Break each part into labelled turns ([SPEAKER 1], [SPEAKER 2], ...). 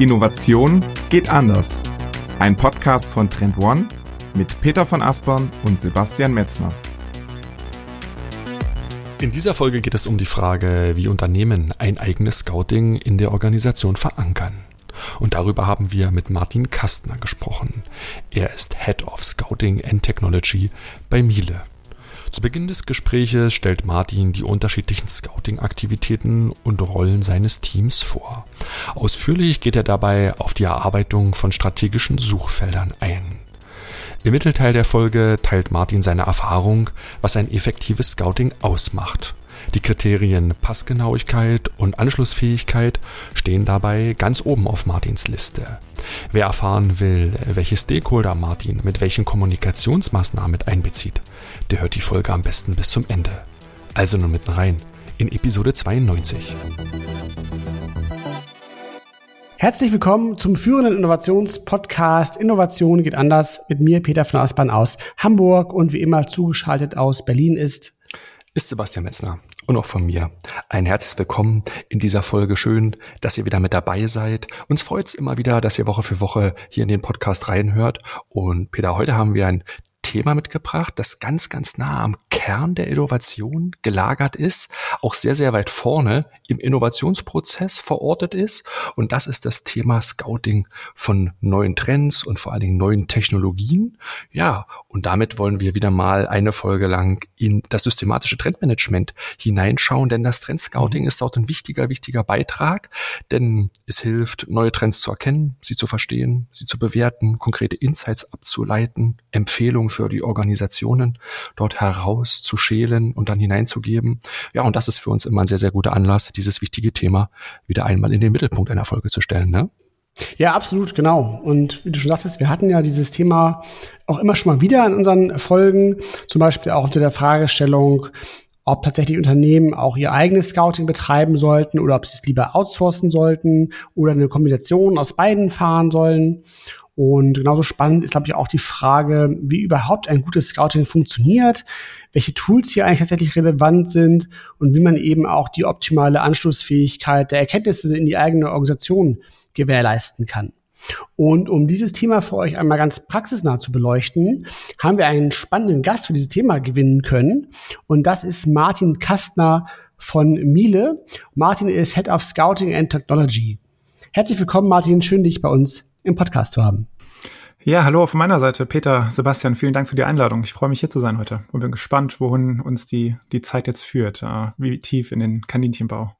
[SPEAKER 1] Innovation geht anders. Ein Podcast von Trend One mit Peter von Aspern und Sebastian Metzner.
[SPEAKER 2] In dieser Folge geht es um die Frage, wie Unternehmen ein eigenes Scouting in der Organisation verankern. Und darüber haben wir mit Martin Kastner gesprochen. Er ist Head of Scouting and Technology bei Miele. Zu Beginn des Gespräches stellt Martin die unterschiedlichen Scouting-Aktivitäten und Rollen seines Teams vor. Ausführlich geht er dabei auf die Erarbeitung von strategischen Suchfeldern ein. Im Mittelteil der Folge teilt Martin seine Erfahrung, was ein effektives Scouting ausmacht. Die Kriterien Passgenauigkeit und Anschlussfähigkeit stehen dabei ganz oben auf Martins Liste. Wer erfahren will, welche Stakeholder Martin mit welchen Kommunikationsmaßnahmen mit einbezieht, der hört die Folge am besten bis zum Ende. Also nun mitten rein in Episode 92.
[SPEAKER 3] Herzlich willkommen zum führenden Innovationspodcast Innovation geht anders mit mir, Peter von Aspern aus Hamburg und wie immer zugeschaltet aus Berlin ist
[SPEAKER 2] ist Sebastian Metzner und auch von mir ein herzliches Willkommen in dieser Folge. Schön, dass ihr wieder mit dabei seid. Uns freut es immer wieder, dass ihr Woche für Woche hier in den Podcast reinhört. Und Peter, heute haben wir ein Thema mitgebracht, das ganz, ganz nah am Kern der Innovation gelagert ist, auch sehr, sehr weit vorne im Innovationsprozess verortet ist. Und das ist das Thema Scouting von neuen Trends und vor allen Dingen neuen Technologien. Ja, und damit wollen wir wieder mal eine Folge lang in das systematische Trendmanagement hineinschauen, denn das Trendscouting mhm. ist auch ein wichtiger, wichtiger Beitrag, denn es hilft, neue Trends zu erkennen, sie zu verstehen, sie zu bewerten, konkrete Insights abzuleiten, Empfehlungen für die Organisationen dort herauszuschälen und dann hineinzugeben. Ja, und das ist für uns immer ein sehr, sehr guter Anlass, dieses wichtige Thema wieder einmal in den Mittelpunkt einer Folge zu stellen. Ne?
[SPEAKER 3] Ja, absolut, genau. Und wie du schon sagtest, wir hatten ja dieses Thema auch immer schon mal wieder in unseren Folgen, zum Beispiel auch unter der Fragestellung, ob tatsächlich Unternehmen auch ihr eigenes Scouting betreiben sollten oder ob sie es lieber outsourcen sollten oder eine Kombination aus beiden fahren sollen. Und genauso spannend ist, glaube ich, auch die Frage, wie überhaupt ein gutes Scouting funktioniert, welche Tools hier eigentlich tatsächlich relevant sind und wie man eben auch die optimale Anschlussfähigkeit der Erkenntnisse in die eigene Organisation gewährleisten kann. Und um dieses Thema für euch einmal ganz praxisnah zu beleuchten, haben wir einen spannenden Gast für dieses Thema gewinnen können. Und das ist Martin Kastner von Miele. Martin ist Head of Scouting and Technology. Herzlich willkommen, Martin. Schön, dich bei uns im Podcast zu haben.
[SPEAKER 4] Ja, hallo von meiner Seite. Peter, Sebastian, vielen Dank für die Einladung. Ich freue mich hier zu sein heute und bin gespannt, wohin uns die, die Zeit jetzt führt, äh, wie tief in den Kaninchenbau.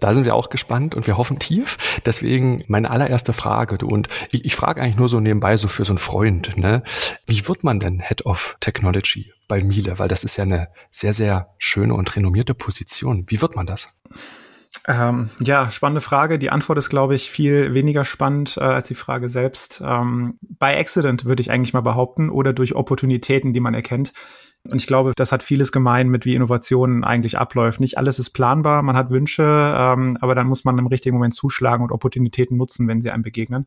[SPEAKER 2] Da sind wir auch gespannt und wir hoffen tief. Deswegen meine allererste Frage, du, und ich, ich frage eigentlich nur so nebenbei so für so einen Freund, ne? Wie wird man denn Head of Technology bei Miele? Weil das ist ja eine sehr, sehr schöne und renommierte Position. Wie wird man das?
[SPEAKER 4] Ähm, ja, spannende Frage. Die Antwort ist, glaube ich, viel weniger spannend äh, als die Frage selbst. Ähm, bei Accident würde ich eigentlich mal behaupten oder durch Opportunitäten, die man erkennt. Und ich glaube, das hat vieles gemein mit, wie Innovationen eigentlich abläuft. Nicht alles ist planbar, man hat Wünsche, ähm, aber dann muss man im richtigen Moment zuschlagen und Opportunitäten nutzen, wenn sie einem begegnen.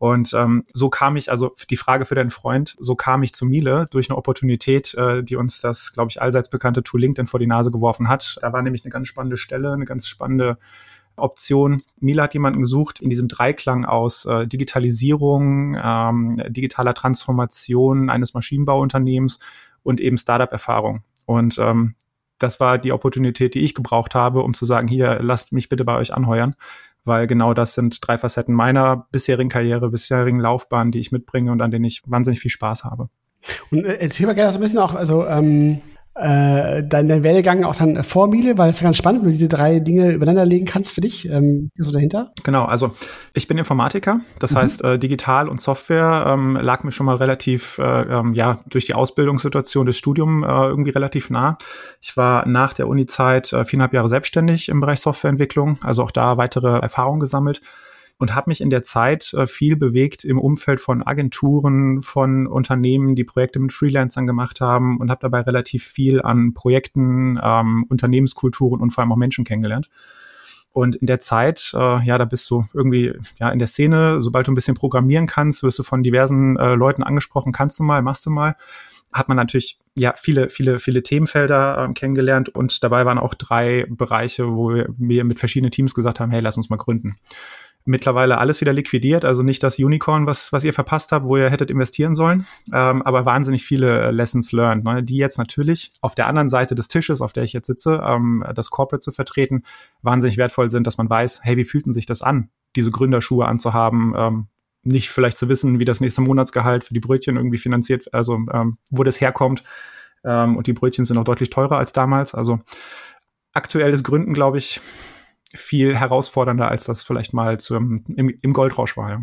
[SPEAKER 4] Und ähm, so kam ich, also die Frage für deinen Freund, so kam ich zu Miele durch eine Opportunität, äh, die uns das, glaube ich, allseits bekannte Tool LinkedIn vor die Nase geworfen hat. Da war nämlich eine ganz spannende Stelle, eine ganz spannende Option. Miele hat jemanden gesucht in diesem Dreiklang aus äh, Digitalisierung, ähm, digitaler Transformation eines Maschinenbauunternehmens und eben Startup-Erfahrung. Und ähm, das war die Opportunität, die ich gebraucht habe, um zu sagen, hier, lasst mich bitte bei euch anheuern weil genau das sind drei Facetten meiner bisherigen Karriere, bisherigen Laufbahn, die ich mitbringe und an denen ich wahnsinnig viel Spaß habe.
[SPEAKER 3] Und äh, erzähl mal gerne so ein bisschen auch, also ähm, äh, dein, dein Werdegang auch dann vor Miele, weil es ist ganz spannend, wenn du diese drei Dinge übereinander legen kannst für dich. Ähm, so dahinter?
[SPEAKER 4] Genau, also ich bin Informatiker, das mhm. heißt äh, digital und Software ähm, lag mir schon mal relativ, äh, ähm, ja, durch die Ausbildungssituation des Studiums äh, irgendwie relativ nah. Ich war nach der Uni-Zeit äh, viereinhalb Jahre selbstständig im Bereich Softwareentwicklung, also auch da weitere Erfahrungen gesammelt und habe mich in der Zeit äh, viel bewegt im Umfeld von Agenturen, von Unternehmen, die Projekte mit Freelancern gemacht haben und habe dabei relativ viel an Projekten, ähm, Unternehmenskulturen und vor allem auch Menschen kennengelernt. Und in der Zeit, äh, ja, da bist du irgendwie ja in der Szene, sobald du ein bisschen programmieren kannst, wirst du von diversen äh, Leuten angesprochen, kannst du mal, machst du mal hat man natürlich ja viele, viele, viele Themenfelder ähm, kennengelernt und dabei waren auch drei Bereiche, wo wir mit verschiedenen Teams gesagt haben, hey, lass uns mal gründen. Mittlerweile alles wieder liquidiert, also nicht das Unicorn, was, was ihr verpasst habt, wo ihr hättet investieren sollen, ähm, aber wahnsinnig viele äh, Lessons learned, ne, die jetzt natürlich auf der anderen Seite des Tisches, auf der ich jetzt sitze, ähm, das Corporate zu vertreten, wahnsinnig wertvoll sind, dass man weiß, hey, wie fühlt denn sich das an, diese Gründerschuhe anzuhaben, ähm, nicht vielleicht zu wissen, wie das nächste Monatsgehalt für die Brötchen irgendwie finanziert, also ähm, wo das herkommt. Ähm, und die Brötchen sind auch deutlich teurer als damals. Also aktuelles Gründen, glaube ich, viel herausfordernder, als das vielleicht mal zum, im, im Goldrausch war. Ja.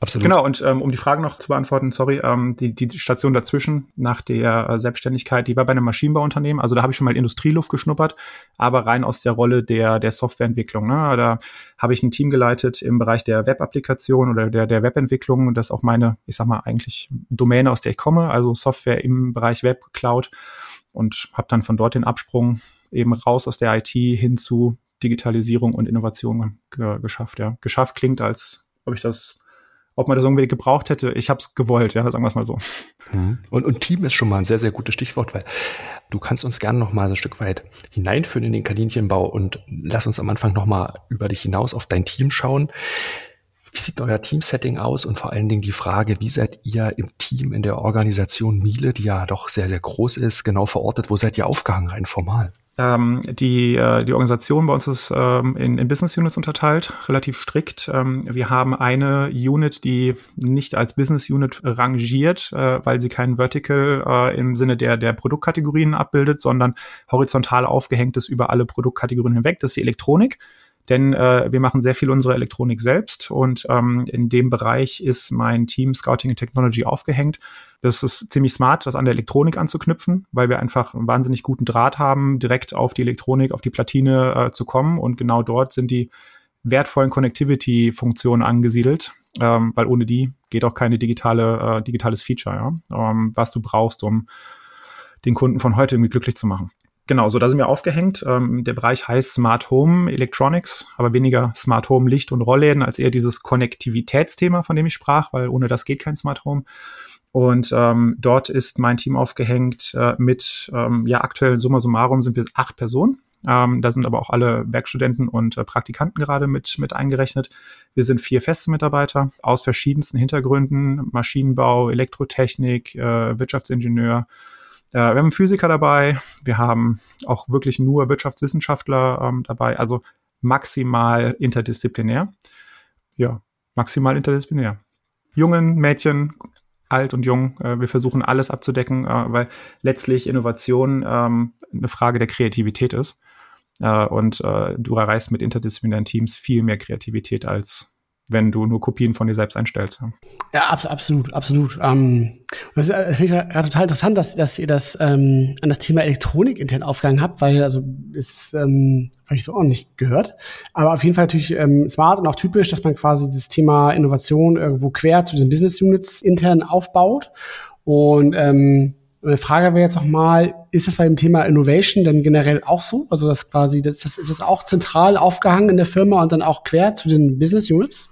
[SPEAKER 4] Absolut. Genau, und ähm, um die Frage noch zu beantworten, sorry, ähm, die, die Station dazwischen nach der äh, Selbstständigkeit, die war bei einem Maschinenbauunternehmen, also da habe ich schon mal Industrieluft geschnuppert, aber rein aus der Rolle der, der Softwareentwicklung. Ne? Da habe ich ein Team geleitet im Bereich der Web-Applikation oder der, der Webentwicklung und das ist auch meine, ich sag mal, eigentlich Domäne, aus der ich komme, also Software im Bereich Web, Cloud und habe dann von dort den Absprung eben raus aus der IT hin zu Digitalisierung und Innovation ge geschafft. Ja, geschafft klingt, als ob ich das, ob man das irgendwie gebraucht hätte. Ich habe es gewollt, ja, sagen wir es mal so.
[SPEAKER 2] Mhm. Und, und Team ist schon mal ein sehr, sehr gutes Stichwort, weil du kannst uns gerne noch mal ein Stück weit hineinführen in den Kaninchenbau und lass uns am Anfang noch mal über dich hinaus auf dein Team schauen. Wie sieht euer Teamsetting aus und vor allen Dingen die Frage, wie seid ihr im Team in der Organisation Miele, die ja doch sehr, sehr groß ist, genau verortet? Wo seid ihr aufgehangen rein formal?
[SPEAKER 4] Ähm, die, äh, die Organisation bei uns ist ähm, in, in Business Units unterteilt, relativ strikt. Ähm, wir haben eine Unit, die nicht als Business Unit rangiert, äh, weil sie kein Vertical äh, im Sinne der, der Produktkategorien abbildet, sondern horizontal aufgehängt ist über alle Produktkategorien hinweg. Das ist die Elektronik denn äh, wir machen sehr viel unsere Elektronik selbst und ähm, in dem Bereich ist mein Team Scouting and Technology aufgehängt. Das ist ziemlich smart, das an der Elektronik anzuknüpfen, weil wir einfach einen wahnsinnig guten Draht haben, direkt auf die Elektronik, auf die Platine äh, zu kommen und genau dort sind die wertvollen Connectivity-Funktionen angesiedelt, ähm, weil ohne die geht auch keine digitale, äh, digitales Feature, ja? ähm, was du brauchst, um den Kunden von heute irgendwie glücklich zu machen. Genau, so da sind wir aufgehängt. Ähm, der Bereich heißt Smart Home Electronics, aber weniger Smart Home Licht und Rollläden als eher dieses Konnektivitätsthema, von dem ich sprach, weil ohne das geht kein Smart Home. Und ähm, dort ist mein Team aufgehängt äh, mit, ähm, ja, aktuell summa summarum sind wir acht Personen. Ähm, da sind aber auch alle Werkstudenten und äh, Praktikanten gerade mit, mit eingerechnet. Wir sind vier feste Mitarbeiter aus verschiedensten Hintergründen, Maschinenbau, Elektrotechnik, äh, Wirtschaftsingenieur, wir haben Physiker dabei, wir haben auch wirklich nur Wirtschaftswissenschaftler ähm, dabei, also maximal interdisziplinär. Ja, maximal interdisziplinär. Jungen, Mädchen, alt und jung, äh, wir versuchen alles abzudecken, äh, weil letztlich Innovation ähm, eine Frage der Kreativität ist. Äh, und äh, du erreichst mit interdisziplinären Teams viel mehr Kreativität als wenn du nur Kopien von dir selbst einstellst.
[SPEAKER 3] Ja, ab, absolut, absolut. Ähm, das, das finde ich ja total interessant, dass, dass ihr das ähm, an das Thema Elektronik intern aufgegangen habt, weil also es ähm, habe ich so auch nicht gehört. Aber auf jeden Fall natürlich ähm, smart und auch typisch, dass man quasi das Thema Innovation irgendwo quer zu den Business Units intern aufbaut. Und ähm, eine Frage wäre jetzt noch mal, ist das beim Thema Innovation denn generell auch so? Also das quasi, das, das, ist das auch zentral aufgehangen in der Firma und dann auch quer zu den Business Units?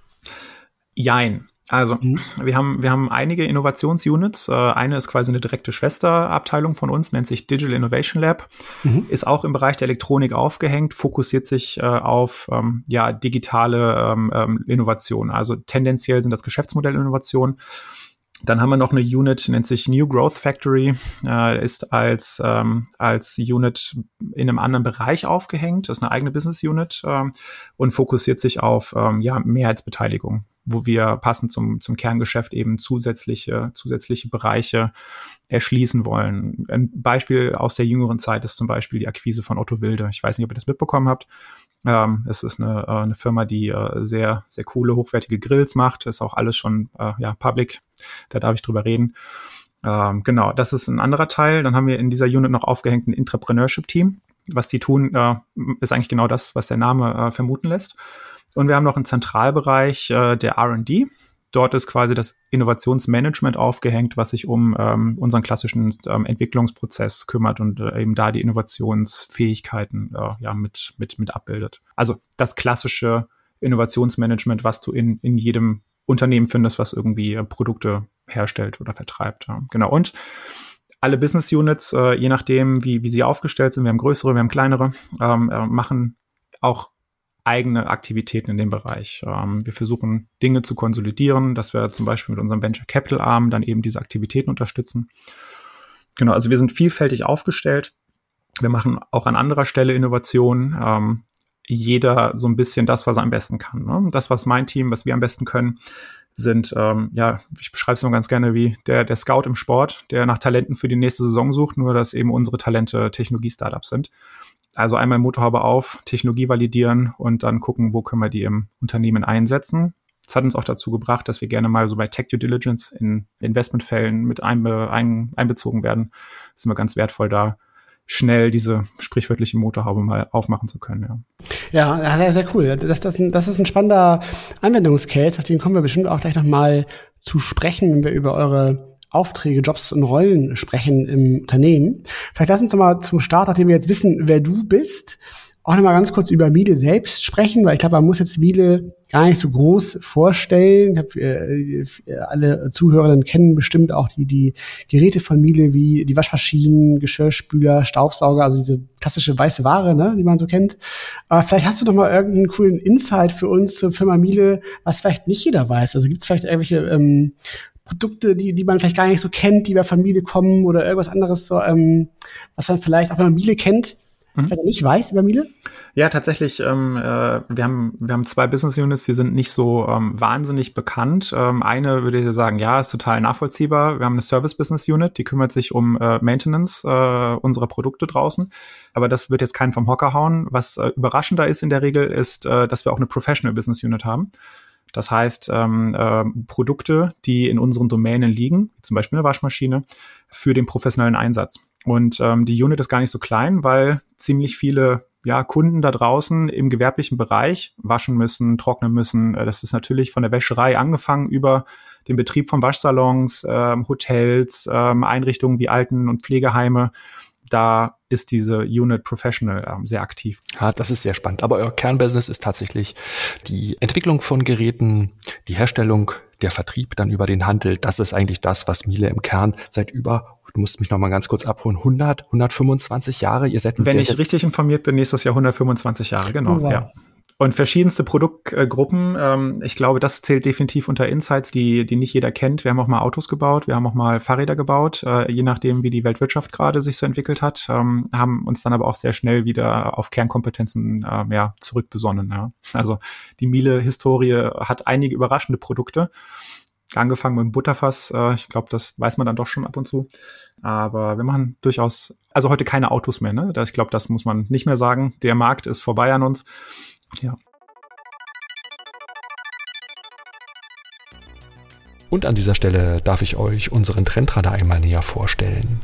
[SPEAKER 4] Jein. Also, mhm. wir haben, wir haben einige Innovationsunits. Äh, eine ist quasi eine direkte Schwesterabteilung von uns, nennt sich Digital Innovation Lab, mhm. ist auch im Bereich der Elektronik aufgehängt, fokussiert sich äh, auf ähm, ja, digitale ähm, ähm, Innovation. Also tendenziell sind das Geschäftsmodellinnovationen. Dann haben wir noch eine Unit, nennt sich New Growth Factory, äh, ist als, ähm, als Unit in einem anderen Bereich aufgehängt, das ist eine eigene Business Unit ähm, und fokussiert sich auf ähm, ja, Mehrheitsbeteiligung wo wir passend zum, zum Kerngeschäft eben zusätzliche, zusätzliche Bereiche erschließen wollen. Ein Beispiel aus der jüngeren Zeit ist zum Beispiel die Akquise von Otto Wilde. Ich weiß nicht, ob ihr das mitbekommen habt. Ähm, es ist eine, äh, eine Firma, die äh, sehr, sehr coole, hochwertige Grills macht. Ist auch alles schon äh, ja, public. Da darf ich drüber reden. Ähm, genau, das ist ein anderer Teil. Dann haben wir in dieser Unit noch aufgehängt ein Entrepreneurship-Team. Was die tun, äh, ist eigentlich genau das, was der Name äh, vermuten lässt. Und wir haben noch einen Zentralbereich äh, der RD. Dort ist quasi das Innovationsmanagement aufgehängt, was sich um ähm, unseren klassischen ähm, Entwicklungsprozess kümmert und äh, eben da die Innovationsfähigkeiten äh, ja mit, mit, mit abbildet. Also das klassische Innovationsmanagement, was du in, in jedem Unternehmen findest, was irgendwie äh, Produkte herstellt oder vertreibt. Ja. Genau. Und alle Business Units, äh, je nachdem, wie, wie sie aufgestellt sind, wir haben größere, wir haben kleinere, ähm, äh, machen auch eigene Aktivitäten in dem Bereich. Ähm, wir versuchen Dinge zu konsolidieren, dass wir zum Beispiel mit unserem Venture Capital Arm dann eben diese Aktivitäten unterstützen. Genau, also wir sind vielfältig aufgestellt. Wir machen auch an anderer Stelle Innovationen. Ähm, jeder so ein bisschen das, was er am besten kann. Ne? Das, was mein Team, was wir am besten können, sind, ähm, ja, ich beschreibe es nur ganz gerne wie der, der Scout im Sport, der nach Talenten für die nächste Saison sucht, nur dass eben unsere Talente Technologie-Startups sind. Also einmal Motorhaube auf, Technologie validieren und dann gucken, wo können wir die im Unternehmen einsetzen. Das hat uns auch dazu gebracht, dass wir gerne mal so bei Tech Due Diligence in Investmentfällen mit einbe, ein, einbezogen werden. Das ist immer ganz wertvoll da, schnell diese sprichwörtliche Motorhaube mal aufmachen zu können.
[SPEAKER 3] Ja, ja sehr, sehr cool. Das, das, das ist ein spannender Anwendungscase, auf den kommen wir bestimmt auch gleich nochmal zu sprechen, wenn wir über eure Aufträge, Jobs und Rollen sprechen im Unternehmen. Vielleicht lass uns doch mal zum Start, nachdem wir jetzt wissen, wer du bist, auch noch mal ganz kurz über Miele selbst sprechen, weil ich glaube, man muss jetzt Miele gar nicht so groß vorstellen. Ich hab, äh, alle Zuhörerinnen kennen bestimmt auch die, die Geräte von Miele wie die Waschmaschinen, Geschirrspüler, Staubsauger, also diese klassische weiße Ware, ne, die man so kennt. Aber vielleicht hast du noch mal irgendeinen coolen Insight für uns zur Firma Miele, was vielleicht nicht jeder weiß. Also gibt es vielleicht irgendwelche ähm, Produkte, die, die man vielleicht gar nicht so kennt, die bei Familie kommen oder irgendwas anderes, so, ähm, was man vielleicht auch bei Familie kennt, mhm. wenn er nicht weiß über Miele?
[SPEAKER 4] Ja, tatsächlich. Ähm, äh, wir, haben, wir haben zwei Business Units, die sind nicht so ähm, wahnsinnig bekannt. Ähm, eine würde ich sagen, ja, ist total nachvollziehbar. Wir haben eine Service Business Unit, die kümmert sich um äh, Maintenance äh, unserer Produkte draußen. Aber das wird jetzt keinen vom Hocker hauen. Was äh, überraschender ist in der Regel, ist, äh, dass wir auch eine Professional Business Unit haben. Das heißt, ähm, äh, Produkte, die in unseren Domänen liegen, zum Beispiel eine Waschmaschine, für den professionellen Einsatz. Und ähm, die Unit ist gar nicht so klein, weil ziemlich viele ja, Kunden da draußen im gewerblichen Bereich waschen müssen, trocknen müssen. Äh, das ist natürlich von der Wäscherei angefangen über den Betrieb von Waschsalons, ähm, Hotels, ähm, Einrichtungen wie Alten- und Pflegeheime. Da ist diese Unit Professional ähm, sehr aktiv.
[SPEAKER 2] Ja, das ist sehr spannend. Aber euer Kernbusiness ist tatsächlich die Entwicklung von Geräten, die Herstellung, der Vertrieb dann über den Handel. Das ist eigentlich das, was Miele im Kern seit über du musst mich noch mal ganz kurz abholen, 100, 125 Jahre, ihr seid
[SPEAKER 4] Wenn sehr, ich richtig informiert bin, nächstes Jahr 125 Jahre, genau, oh, wow. ja. Und verschiedenste Produktgruppen. Ähm, ich glaube, das zählt definitiv unter Insights, die, die nicht jeder kennt. Wir haben auch mal Autos gebaut, wir haben auch mal Fahrräder gebaut, äh, je nachdem, wie die Weltwirtschaft gerade sich so entwickelt hat, ähm, haben uns dann aber auch sehr schnell wieder auf Kernkompetenzen äh, ja, zurückbesonnen. Ja. Also die Miele-Historie hat einige überraschende Produkte angefangen mit dem Butterfass. Äh, ich glaube, das weiß man dann doch schon ab und zu. Aber wir machen durchaus, also heute keine Autos mehr. Ne? Ich glaube, das muss man nicht mehr sagen. Der Markt ist vorbei an uns. Ja.
[SPEAKER 2] Und an dieser Stelle darf ich euch unseren Trendradar einmal näher vorstellen.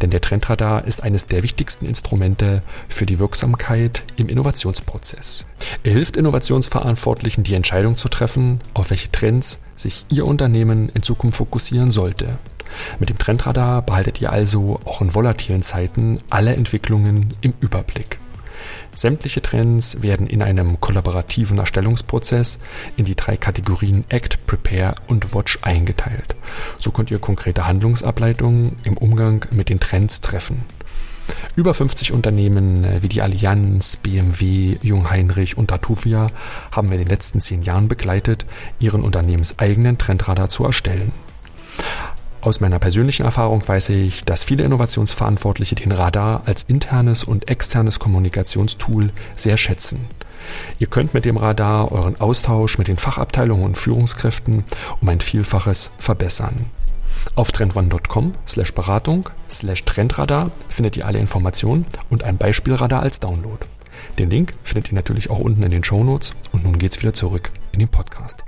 [SPEAKER 2] Denn der Trendradar ist eines der wichtigsten Instrumente für die Wirksamkeit im Innovationsprozess. Er hilft Innovationsverantwortlichen, die Entscheidung zu treffen, auf welche Trends sich ihr Unternehmen in Zukunft fokussieren sollte. Mit dem Trendradar behaltet ihr also auch in volatilen Zeiten alle Entwicklungen im Überblick. Sämtliche Trends werden in einem kollaborativen Erstellungsprozess in die drei Kategorien Act, Prepare und Watch eingeteilt. So könnt ihr konkrete Handlungsableitungen im Umgang mit den Trends treffen. Über 50 Unternehmen äh, wie die Allianz, BMW, Jungheinrich und Datuvia haben wir in den letzten zehn Jahren begleitet, ihren unternehmenseigenen Trendradar zu erstellen. Aus meiner persönlichen Erfahrung weiß ich, dass viele Innovationsverantwortliche den Radar als internes und externes Kommunikationstool sehr schätzen. Ihr könnt mit dem Radar euren Austausch mit den Fachabteilungen und Führungskräften um ein Vielfaches verbessern. Auf trendone.com slash Beratung slash Trendradar findet ihr alle Informationen und ein Beispielradar als Download. Den Link findet ihr natürlich auch unten in den Show Notes und nun geht's wieder zurück in den Podcast.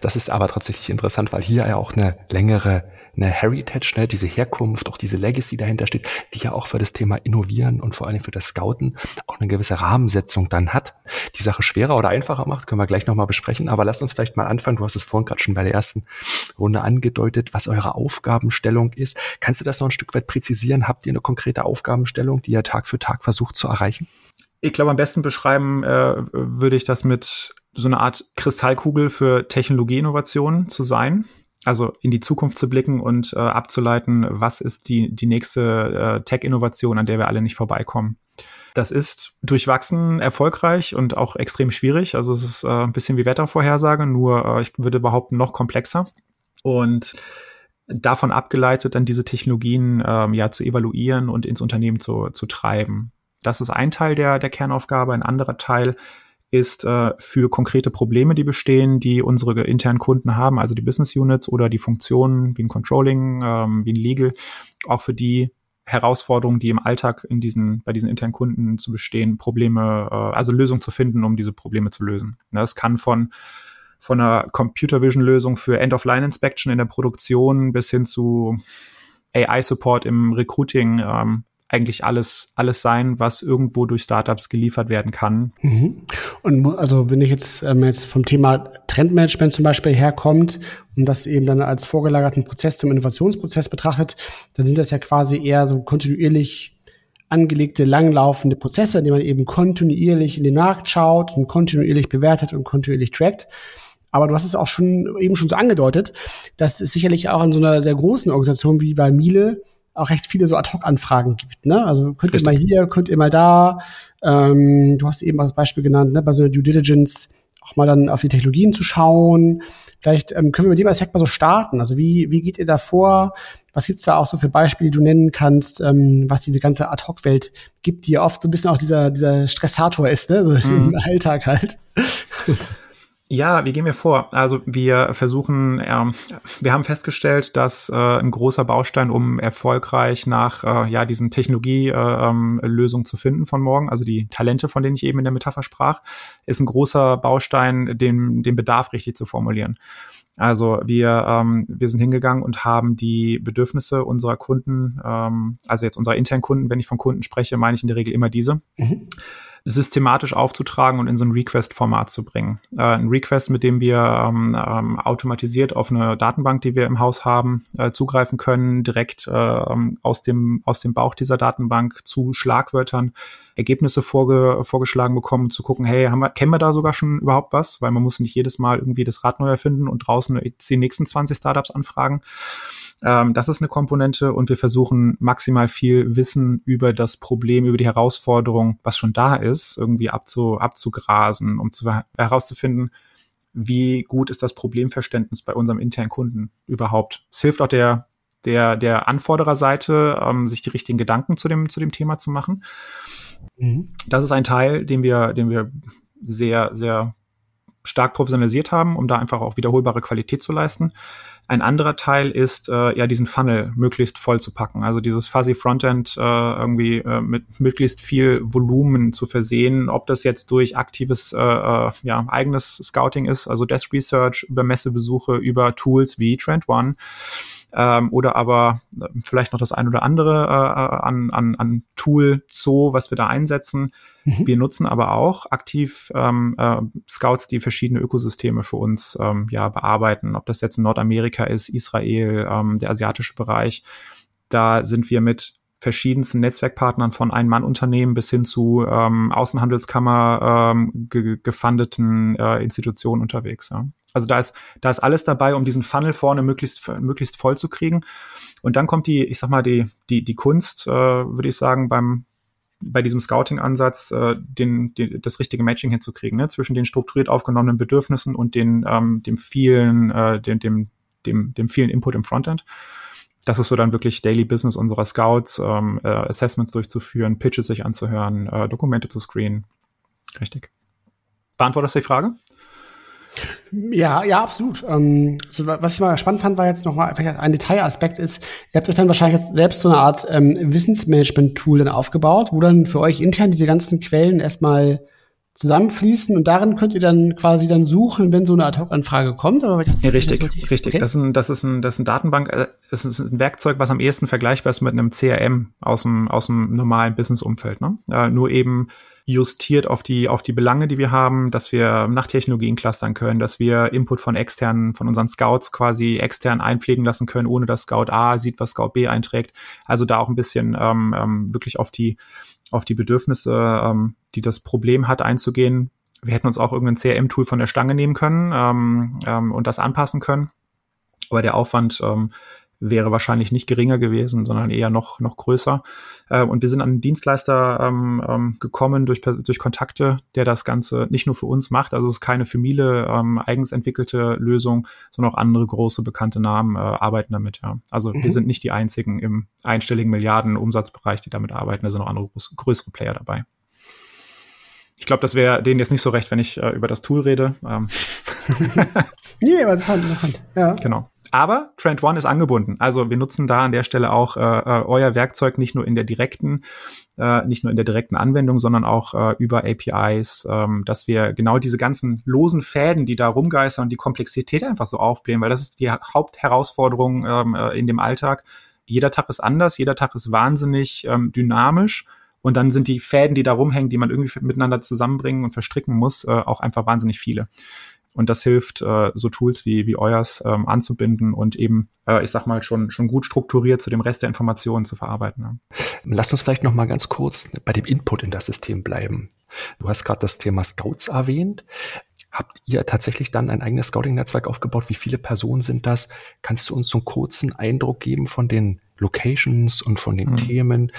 [SPEAKER 2] Das ist aber tatsächlich interessant, weil hier ja auch eine längere eine Heritage, ne, diese Herkunft, auch diese Legacy dahinter steht, die ja auch für das Thema Innovieren und vor allem für das Scouten auch eine gewisse Rahmensetzung dann hat. Die Sache schwerer oder einfacher macht, können wir gleich nochmal besprechen. Aber lasst uns vielleicht mal anfangen. Du hast es vorhin gerade schon bei der ersten Runde angedeutet, was eure Aufgabenstellung ist. Kannst du das noch ein Stück weit präzisieren? Habt ihr eine konkrete Aufgabenstellung, die ihr Tag für Tag versucht zu erreichen?
[SPEAKER 4] Ich glaube, am besten beschreiben äh, würde ich das mit so einer Art Kristallkugel für Technologieinnovationen zu sein. Also in die Zukunft zu blicken und äh, abzuleiten, was ist die, die nächste äh, Tech-Innovation, an der wir alle nicht vorbeikommen. Das ist durchwachsen erfolgreich und auch extrem schwierig. Also es ist äh, ein bisschen wie Wettervorhersage, nur äh, ich würde behaupten, noch komplexer. Und davon abgeleitet, dann diese Technologien ähm, ja zu evaluieren und ins Unternehmen zu, zu treiben. Das ist ein Teil der, der Kernaufgabe. Ein anderer Teil ist äh, für konkrete Probleme, die bestehen, die unsere internen Kunden haben, also die Business Units oder die Funktionen wie ein Controlling, ähm, wie ein Legal, auch für die Herausforderungen, die im Alltag in diesen, bei diesen internen Kunden zu bestehen, Probleme, äh, also Lösungen zu finden, um diese Probleme zu lösen. Das kann von von einer Computer Vision Lösung für End-of-Line-Inspection in der Produktion bis hin zu AI-Support im Recruiting ähm, eigentlich alles, alles sein, was irgendwo durch Startups geliefert werden kann.
[SPEAKER 3] Mhm. Und also wenn ich jetzt, ähm, jetzt vom Thema Trendmanagement zum Beispiel herkommt und das eben dann als vorgelagerten Prozess zum Innovationsprozess betrachtet, dann sind das ja quasi eher so kontinuierlich angelegte, langlaufende Prozesse, in denen man eben kontinuierlich in den Markt schaut und kontinuierlich bewertet und kontinuierlich trackt. Aber du hast es auch schon eben schon so angedeutet, dass es sicherlich auch in so einer sehr großen Organisation wie bei Miele auch recht viele so Ad-Hoc-Anfragen gibt. Ne? Also könnt ihr Richtig. mal hier, könnt ihr mal da. Ähm, du hast eben als Beispiel genannt, ne? bei so einer Due Diligence auch mal dann auf die Technologien zu schauen. Vielleicht ähm, können wir mit dem Aspekt mal so starten. Also wie, wie geht ihr da vor? Was gibt's da auch so für Beispiele, die du nennen kannst, ähm, was diese ganze Ad-Hoc-Welt gibt, die ja oft so ein bisschen auch dieser, dieser Stressator ist, ne? so mhm. im Alltag halt.
[SPEAKER 4] Ja, wie gehen wir vor? Also wir versuchen, ähm, wir haben festgestellt, dass äh, ein großer Baustein, um erfolgreich nach äh, ja diesen Technologielösungen äh, ähm, zu finden von morgen, also die Talente, von denen ich eben in der Metapher sprach, ist ein großer Baustein, den, den Bedarf richtig zu formulieren. Also wir, ähm, wir sind hingegangen und haben die Bedürfnisse unserer Kunden, ähm, also jetzt unserer internen Kunden, wenn ich von Kunden spreche, meine ich in der Regel immer diese. Mhm systematisch aufzutragen und in so ein Request-Format zu bringen. Äh, ein Request, mit dem wir ähm, ähm, automatisiert auf eine Datenbank, die wir im Haus haben, äh, zugreifen können, direkt äh, aus, dem, aus dem Bauch dieser Datenbank zu Schlagwörtern Ergebnisse vorge vorgeschlagen bekommen, zu gucken, hey, haben wir, kennen wir da sogar schon überhaupt was? Weil man muss nicht jedes Mal irgendwie das Rad neu erfinden und draußen die nächsten 20 Startups anfragen. Ähm, das ist eine Komponente und wir versuchen maximal viel Wissen über das Problem, über die Herausforderung, was schon da ist, irgendwie abzu abzugrasen, um zu, herauszufinden, wie gut ist das Problemverständnis bei unserem internen Kunden überhaupt. Es hilft auch der der, der Anfordererseite, ähm, sich die richtigen Gedanken zu dem, zu dem Thema zu machen. Mhm. Das ist ein Teil, den wir, den wir sehr, sehr stark professionalisiert haben, um da einfach auch wiederholbare Qualität zu leisten. Ein anderer Teil ist, äh, ja, diesen Funnel möglichst voll zu packen. Also dieses Fuzzy Frontend äh, irgendwie äh, mit möglichst viel Volumen zu versehen, ob das jetzt durch aktives, äh, äh ja, eigenes Scouting ist, also Desk Research, über Messebesuche, über Tools wie Trend One ähm, oder aber äh, vielleicht noch das ein oder andere äh, an, an, an Tool Zoo, was wir da einsetzen. Mhm. Wir nutzen aber auch aktiv ähm, äh, Scouts, die verschiedene Ökosysteme für uns ähm, ja bearbeiten, ob das jetzt in Nordamerika ist, Israel, ähm, der asiatische Bereich. Da sind wir mit verschiedensten Netzwerkpartnern von Ein-Mann-Unternehmen bis hin zu ähm, Außenhandelskammer ähm, ge gefundeten äh, Institutionen unterwegs. Ja. Also da ist, da ist alles dabei, um diesen Funnel vorne möglichst, möglichst voll zu kriegen. Und dann kommt die, ich sag mal, die, die, die Kunst, äh, würde ich sagen, beim, bei diesem Scouting-Ansatz äh, den, den, das richtige Matching hinzukriegen, ne? zwischen den strukturiert aufgenommenen Bedürfnissen und den, ähm, dem vielen, äh, dem, dem, dem, dem vielen Input im Frontend. Das ist so dann wirklich Daily Business unserer Scouts, ähm, äh, Assessments durchzuführen, Pitches sich anzuhören, äh, Dokumente zu screenen. Richtig. Beantwortest du die Frage?
[SPEAKER 3] Ja, ja, absolut. Ähm, was ich mal spannend fand, war jetzt nochmal ein Detailaspekt ist, ihr habt euch dann wahrscheinlich jetzt selbst so eine Art ähm, Wissensmanagement-Tool dann aufgebaut, wo dann für euch intern diese ganzen Quellen erstmal zusammenfließen und darin könnt ihr dann quasi dann suchen, wenn so eine Ad-Hoc-Anfrage kommt. Oder
[SPEAKER 4] was ja, richtig, das richtig. Okay. Das, ist ein, das, ist ein, das ist ein Datenbank, äh, das ist ein Werkzeug, was am ehesten vergleichbar ist mit einem CRM aus dem, aus dem normalen Business-Umfeld. Ne? Äh, nur eben justiert auf die, auf die Belange, die wir haben, dass wir nach Technologien clustern können, dass wir Input von externen, von unseren Scouts quasi extern einpflegen lassen können, ohne dass Scout A sieht, was Scout B einträgt. Also da auch ein bisschen ähm, ähm, wirklich auf die, auf die Bedürfnisse, ähm, die das Problem hat, einzugehen. Wir hätten uns auch irgendein CRM-Tool von der Stange nehmen können ähm, ähm, und das anpassen können. Aber der Aufwand ähm, wäre wahrscheinlich nicht geringer gewesen, sondern eher noch, noch größer. Äh, und wir sind an einen Dienstleister ähm, ähm, gekommen durch, durch Kontakte, der das Ganze nicht nur für uns macht. Also es ist keine für Miele ähm, eigens entwickelte Lösung, sondern auch andere große bekannte Namen äh, arbeiten damit. Ja. Also mhm. wir sind nicht die einzigen im einstelligen Milliarden Umsatzbereich, die damit arbeiten. Da sind auch andere groß, größere Player dabei. Ich glaube, das wäre denen jetzt nicht so recht, wenn ich äh, über das Tool rede. Ähm.
[SPEAKER 3] nee, aber interessant, interessant. Ja.
[SPEAKER 4] Genau. Aber Trend One ist angebunden. Also wir nutzen da an der Stelle auch äh, äh, euer Werkzeug nicht nur in der direkten, äh, nicht nur in der direkten Anwendung, sondern auch äh, über APIs, ähm, dass wir genau diese ganzen losen Fäden, die da rumgeistern und die Komplexität einfach so aufblähen, weil das ist die Hauptherausforderung ähm, äh, in dem Alltag. Jeder Tag ist anders, jeder Tag ist wahnsinnig ähm, dynamisch. Und dann sind die Fäden, die da rumhängen, die man irgendwie miteinander zusammenbringen und verstricken muss, äh, auch einfach wahnsinnig viele. Und das hilft, äh, so Tools wie, wie euers ähm, anzubinden und eben, äh, ich sag mal, schon, schon gut strukturiert zu dem Rest der Informationen zu verarbeiten. Ja.
[SPEAKER 2] Lass uns vielleicht noch mal ganz kurz bei dem Input in das System bleiben. Du hast gerade das Thema Scouts erwähnt. Habt ihr tatsächlich dann ein eigenes Scouting-Netzwerk aufgebaut? Wie viele Personen sind das? Kannst du uns so einen kurzen Eindruck geben von den Locations und von den mhm. Themen?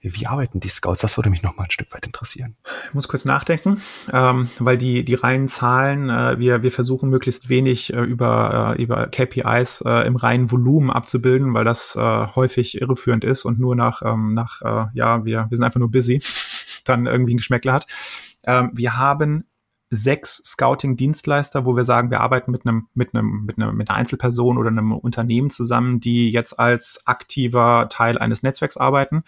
[SPEAKER 2] Wie arbeiten die Scouts? Das würde mich noch mal ein Stück weit interessieren.
[SPEAKER 4] Ich muss kurz nachdenken, ähm, weil die, die reinen Zahlen, äh, wir, wir versuchen möglichst wenig äh, über, äh, über KPIs äh, im reinen Volumen abzubilden, weil das äh, häufig irreführend ist und nur nach, ähm, nach äh, ja, wir, wir sind einfach nur busy, dann irgendwie ein Geschmäckle hat. Ähm, wir haben sechs Scouting-Dienstleister, wo wir sagen, wir arbeiten mit einem, mit einem, mit einem, mit einer Einzelperson oder einem Unternehmen zusammen, die jetzt als aktiver Teil eines Netzwerks arbeiten.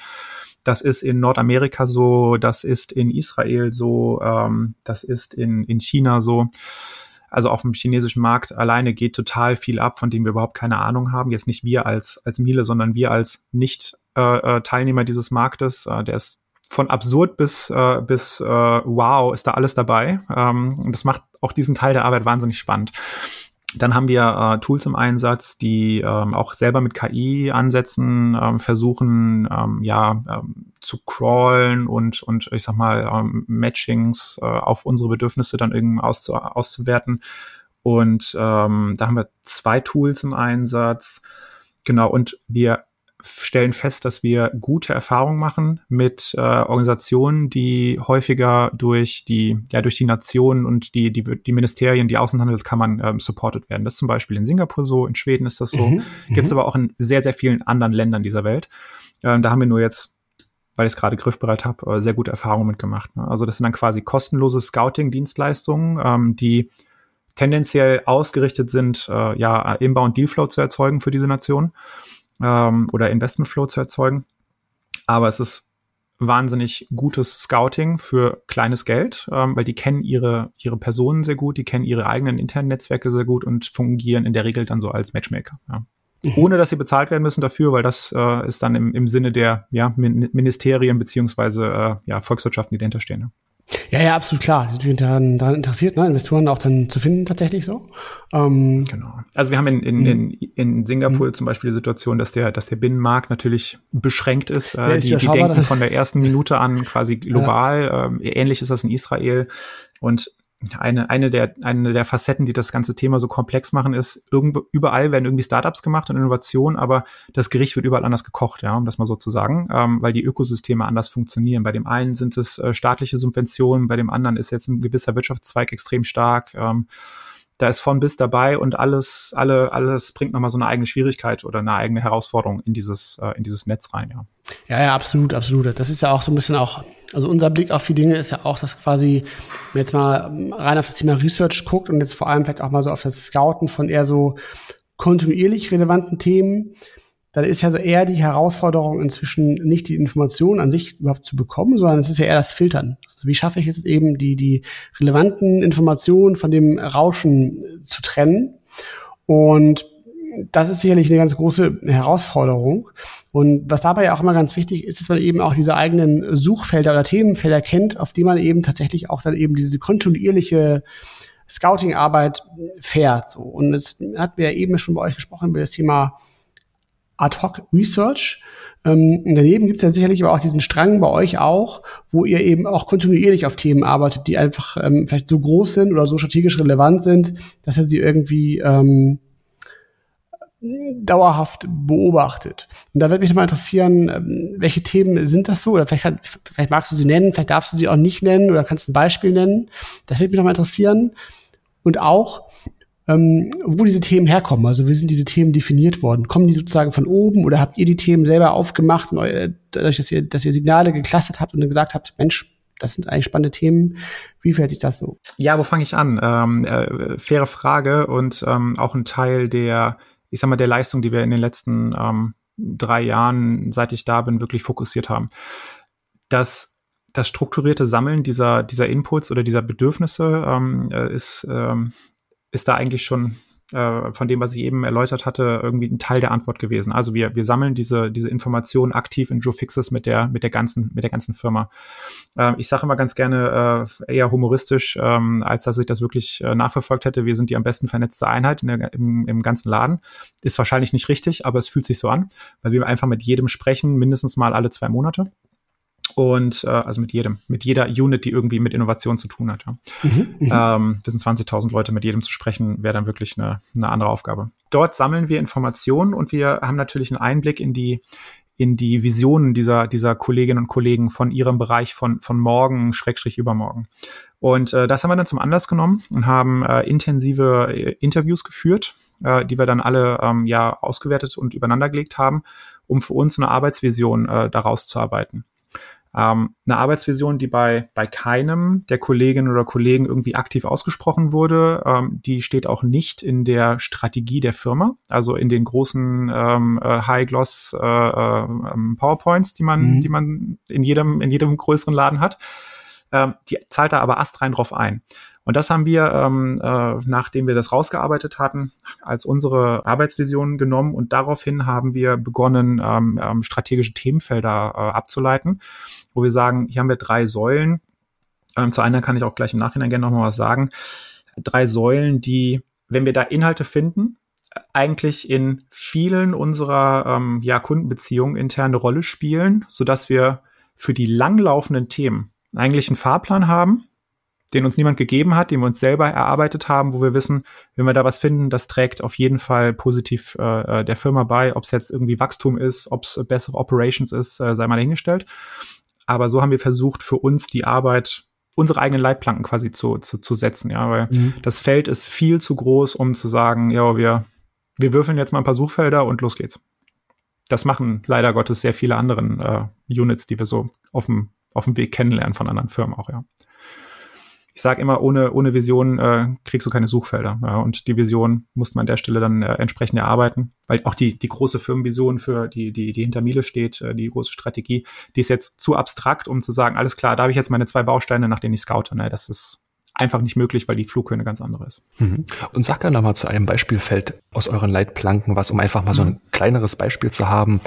[SPEAKER 4] Das ist in Nordamerika so, das ist in Israel so, ähm, das ist in, in China so. Also auf dem chinesischen Markt alleine geht total viel ab, von dem wir überhaupt keine Ahnung haben. Jetzt nicht wir als, als Miele, sondern wir als Nicht-Teilnehmer äh, äh dieses Marktes. Äh, der ist von absurd bis, äh, bis äh, wow ist da alles dabei. Ähm, und das macht auch diesen Teil der Arbeit wahnsinnig spannend. Dann haben wir äh, Tools im Einsatz, die ähm, auch selber mit KI-Ansätzen ähm, versuchen, ähm, ja, ähm, zu crawlen und, und ich sag mal, ähm, Matchings äh, auf unsere Bedürfnisse dann irgendwie auszu auszuwerten. Und ähm, da haben wir zwei Tools im Einsatz. Genau, und wir stellen fest, dass wir gute Erfahrungen machen mit äh, Organisationen, die häufiger durch die, ja, durch die Nationen und die, die, die Ministerien, die Außenhandelskammern ähm, supported werden. Das ist zum Beispiel in Singapur so, in Schweden ist das so, mhm, gibt es mhm. aber auch in sehr, sehr vielen anderen Ländern dieser Welt. Ähm, da haben wir nur jetzt, weil ich es gerade griffbereit habe, äh, sehr gute Erfahrungen mitgemacht. Ne? Also das sind dann quasi kostenlose Scouting-Dienstleistungen, ähm, die tendenziell ausgerichtet sind, äh, ja, Inbound Dealflow zu erzeugen für diese Nation ähm, oder Investmentflow zu erzeugen. Aber es ist wahnsinnig gutes Scouting für kleines Geld, ähm, weil die kennen ihre, ihre Personen sehr gut, die kennen ihre eigenen internen Netzwerke sehr gut und fungieren in der Regel dann so als Matchmaker. Ja. Mhm. Ohne dass sie bezahlt werden müssen dafür, weil das äh, ist dann im, im Sinne der ja, Ministerien beziehungsweise äh, ja, Volkswirtschaften, die dahinter stehen. Ja.
[SPEAKER 3] Ja, ja, absolut klar. Die sind natürlich daran, daran interessiert, ne? Investoren auch dann zu finden, tatsächlich so.
[SPEAKER 4] Ähm, genau. Also wir haben in, in, in, in Singapur mhm. zum Beispiel die Situation, dass der, dass der Binnenmarkt natürlich beschränkt ist. Äh, ist die, die denken von der ersten Minute an quasi global. Ja. Ähm, ähnlich ist das in Israel. Und eine, eine, der, eine der Facetten, die das ganze Thema so komplex machen, ist, irgendwo, überall werden irgendwie Startups gemacht und Innovationen, aber das Gericht wird überall anders gekocht, ja, um das mal so zu sagen, ähm, weil die Ökosysteme anders funktionieren. Bei dem einen sind es äh, staatliche Subventionen, bei dem anderen ist jetzt ein gewisser Wirtschaftszweig extrem stark. Ähm, da ist von bis dabei und alles, alle, alles bringt nochmal so eine eigene Schwierigkeit oder eine eigene Herausforderung in dieses, äh, in dieses Netz rein, ja.
[SPEAKER 3] Ja, ja, absolut, absolut. Das ist ja auch so ein bisschen auch, also unser Blick auf die Dinge ist ja auch, dass quasi, wenn man jetzt mal rein auf das Thema Research guckt und jetzt vor allem vielleicht auch mal so auf das Scouten von eher so kontinuierlich relevanten Themen, dann ist ja so eher die Herausforderung inzwischen nicht die Information an sich überhaupt zu bekommen, sondern es ist ja eher das Filtern. Also wie schaffe ich es eben, die, die relevanten Informationen von dem Rauschen zu trennen? Und das ist sicherlich eine ganz große Herausforderung. Und was dabei ja auch immer ganz wichtig ist, dass man eben auch diese eigenen Suchfelder oder Themenfelder kennt, auf die man eben tatsächlich auch dann eben diese kontinuierliche Scouting-Arbeit fährt. So. Und jetzt hatten wir ja eben schon bei euch gesprochen über das Thema Ad-Hoc-Research. Ähm, daneben gibt es ja sicherlich aber auch diesen Strang bei euch auch, wo ihr eben auch kontinuierlich auf Themen arbeitet, die einfach ähm, vielleicht so groß sind oder so strategisch relevant sind, dass ihr sie irgendwie ähm, dauerhaft beobachtet. Und da würde mich mal interessieren, ähm, welche Themen sind das so? Oder vielleicht, vielleicht magst du sie nennen, vielleicht darfst du sie auch nicht nennen oder kannst ein Beispiel nennen. Das würde mich noch mal interessieren. Und auch, ähm, wo diese Themen herkommen. Also wie sind diese Themen definiert worden? Kommen die sozusagen von oben oder habt ihr die Themen selber aufgemacht, dadurch, dass ihr, dass ihr Signale geklustert habt und dann gesagt habt, Mensch, das sind eigentlich spannende Themen. Wie fällt sich das so?
[SPEAKER 4] Ja, wo fange ich an? Ähm, äh, faire Frage und ähm, auch ein Teil der, ich sag mal, der Leistung, die wir in den letzten ähm, drei Jahren, seit ich da bin, wirklich fokussiert haben. Das, das strukturierte Sammeln dieser, dieser Inputs oder dieser Bedürfnisse ähm, äh, ist, ähm, ist da eigentlich schon äh, von dem, was ich eben erläutert hatte, irgendwie ein Teil der Antwort gewesen. Also wir, wir sammeln diese, diese Informationen aktiv in Joe Fixes mit der, mit der ganzen, mit der ganzen Firma. Äh, ich sage immer ganz gerne äh, eher humoristisch, ähm, als dass ich das wirklich äh, nachverfolgt hätte. Wir sind die am besten vernetzte Einheit in der, im, im ganzen Laden. Ist wahrscheinlich nicht richtig, aber es fühlt sich so an, weil wir einfach mit jedem sprechen, mindestens mal alle zwei Monate und äh, also mit jedem, mit jeder Unit, die irgendwie mit Innovation zu tun hat. Ja. Mhm, mhm. ähm, wir sind 20.000 Leute, mit jedem zu sprechen, wäre dann wirklich eine, eine andere Aufgabe. Dort sammeln wir Informationen und wir haben natürlich einen Einblick in die in die Visionen dieser dieser Kolleginnen und Kollegen von ihrem Bereich von von morgen Schrägstrich übermorgen. Und äh, das haben wir dann zum Anlass genommen und haben äh, intensive äh, Interviews geführt, äh, die wir dann alle ähm, ja ausgewertet und übereinander gelegt haben, um für uns eine Arbeitsvision äh, daraus zu arbeiten. Ähm, eine Arbeitsvision, die bei, bei keinem der Kolleginnen oder Kollegen irgendwie aktiv ausgesprochen wurde, ähm, die steht auch nicht in der Strategie der Firma, also in den großen ähm, äh, High-Gloss äh, äh, PowerPoints, die man, mhm. die man in jedem, in jedem größeren Laden hat. Ähm, die zahlt da aber astrein drauf ein. Und das haben wir, ähm, äh, nachdem wir das rausgearbeitet hatten, als unsere Arbeitsvision genommen und daraufhin haben wir begonnen, ähm, ähm, strategische Themenfelder äh, abzuleiten, wo wir sagen, hier haben wir drei Säulen. Ähm, zu einer kann ich auch gleich im Nachhinein gerne nochmal was sagen. Drei Säulen, die, wenn wir da Inhalte finden, eigentlich in vielen unserer ähm, ja, Kundenbeziehungen interne Rolle spielen, so dass wir für die langlaufenden Themen eigentlich einen Fahrplan haben, den uns niemand gegeben hat, den wir uns selber erarbeitet haben, wo wir wissen, wenn wir da was finden, das trägt auf jeden Fall positiv äh, äh der Firma bei, ob es jetzt irgendwie Wachstum ist, ob es bessere Operations ist, äh, sei mal dahingestellt. Aber so haben wir versucht, für uns die Arbeit, unsere eigenen Leitplanken quasi zu, zu, zu setzen, ja, weil mhm. das Feld ist viel zu groß, um zu sagen, ja, wir, wir würfeln jetzt mal ein paar Suchfelder und los geht's. Das machen leider Gottes sehr viele anderen äh, Units, die wir so auf dem, auf dem Weg kennenlernen von anderen Firmen auch, ja ich sage immer, ohne, ohne Vision äh, kriegst du keine Suchfelder. Ja, und die Vision muss man an der Stelle dann äh, entsprechend erarbeiten, weil auch die, die große Firmenvision für die, die, die hinter Miele steht, äh, die große Strategie, die ist jetzt zu abstrakt, um zu sagen, alles klar, da habe ich jetzt meine zwei Bausteine, nach denen ich scoute. Ne? Das ist einfach nicht möglich, weil die Flughöhe eine ganz andere ist.
[SPEAKER 2] Mhm. Und sag gerne mal zu einem Beispielfeld aus euren Leitplanken, was, um einfach mal so ein mhm. kleineres Beispiel zu haben,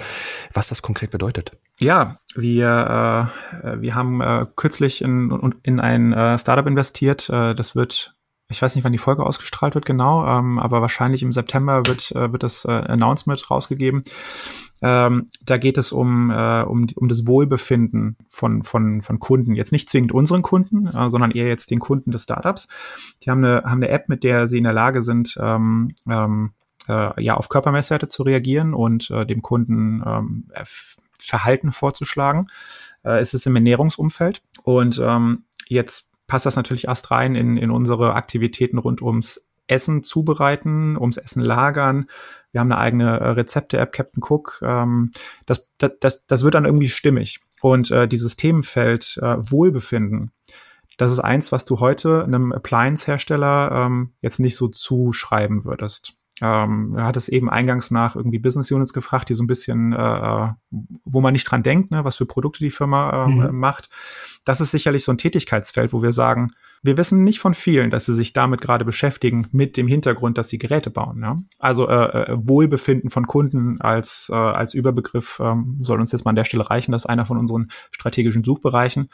[SPEAKER 2] was das konkret bedeutet.
[SPEAKER 4] Ja, wir, äh, wir haben äh, kürzlich in, in ein äh, Startup investiert. Äh, das wird ich weiß nicht, wann die Folge ausgestrahlt wird genau, ähm, aber wahrscheinlich im September wird, äh, wird das äh, Announcement rausgegeben. Ähm, da geht es um, äh, um, um das Wohlbefinden von, von, von Kunden. Jetzt nicht zwingend unseren Kunden, äh, sondern eher jetzt den Kunden des Startups. Die haben eine, haben eine App, mit der sie in der Lage sind, ähm, ähm, äh, ja, auf Körpermesswerte zu reagieren und äh, dem Kunden ähm, Verhalten vorzuschlagen. Äh, es ist im Ernährungsumfeld und ähm, jetzt passt das natürlich erst rein in, in unsere Aktivitäten rund ums Essen zubereiten, ums Essen lagern. Wir haben eine eigene äh, Rezepte-App, Captain Cook. Ähm, das, das, das wird dann irgendwie stimmig. Und äh, dieses Themenfeld äh, Wohlbefinden, das ist eins, was du heute einem Appliance-Hersteller ähm, jetzt nicht so zuschreiben würdest. Ähm, er hat es eben eingangs nach irgendwie Business Units gefragt, die so ein bisschen, äh, wo man nicht dran denkt, ne, was für Produkte die Firma äh, mhm. macht. Das ist sicherlich so ein Tätigkeitsfeld, wo wir sagen, wir wissen nicht von vielen, dass sie sich damit gerade beschäftigen, mit dem Hintergrund, dass sie Geräte bauen. Ja? Also äh, äh, Wohlbefinden von Kunden als, äh, als Überbegriff ähm, soll uns jetzt mal an der Stelle reichen. Das ist einer von unseren strategischen Suchbereichen.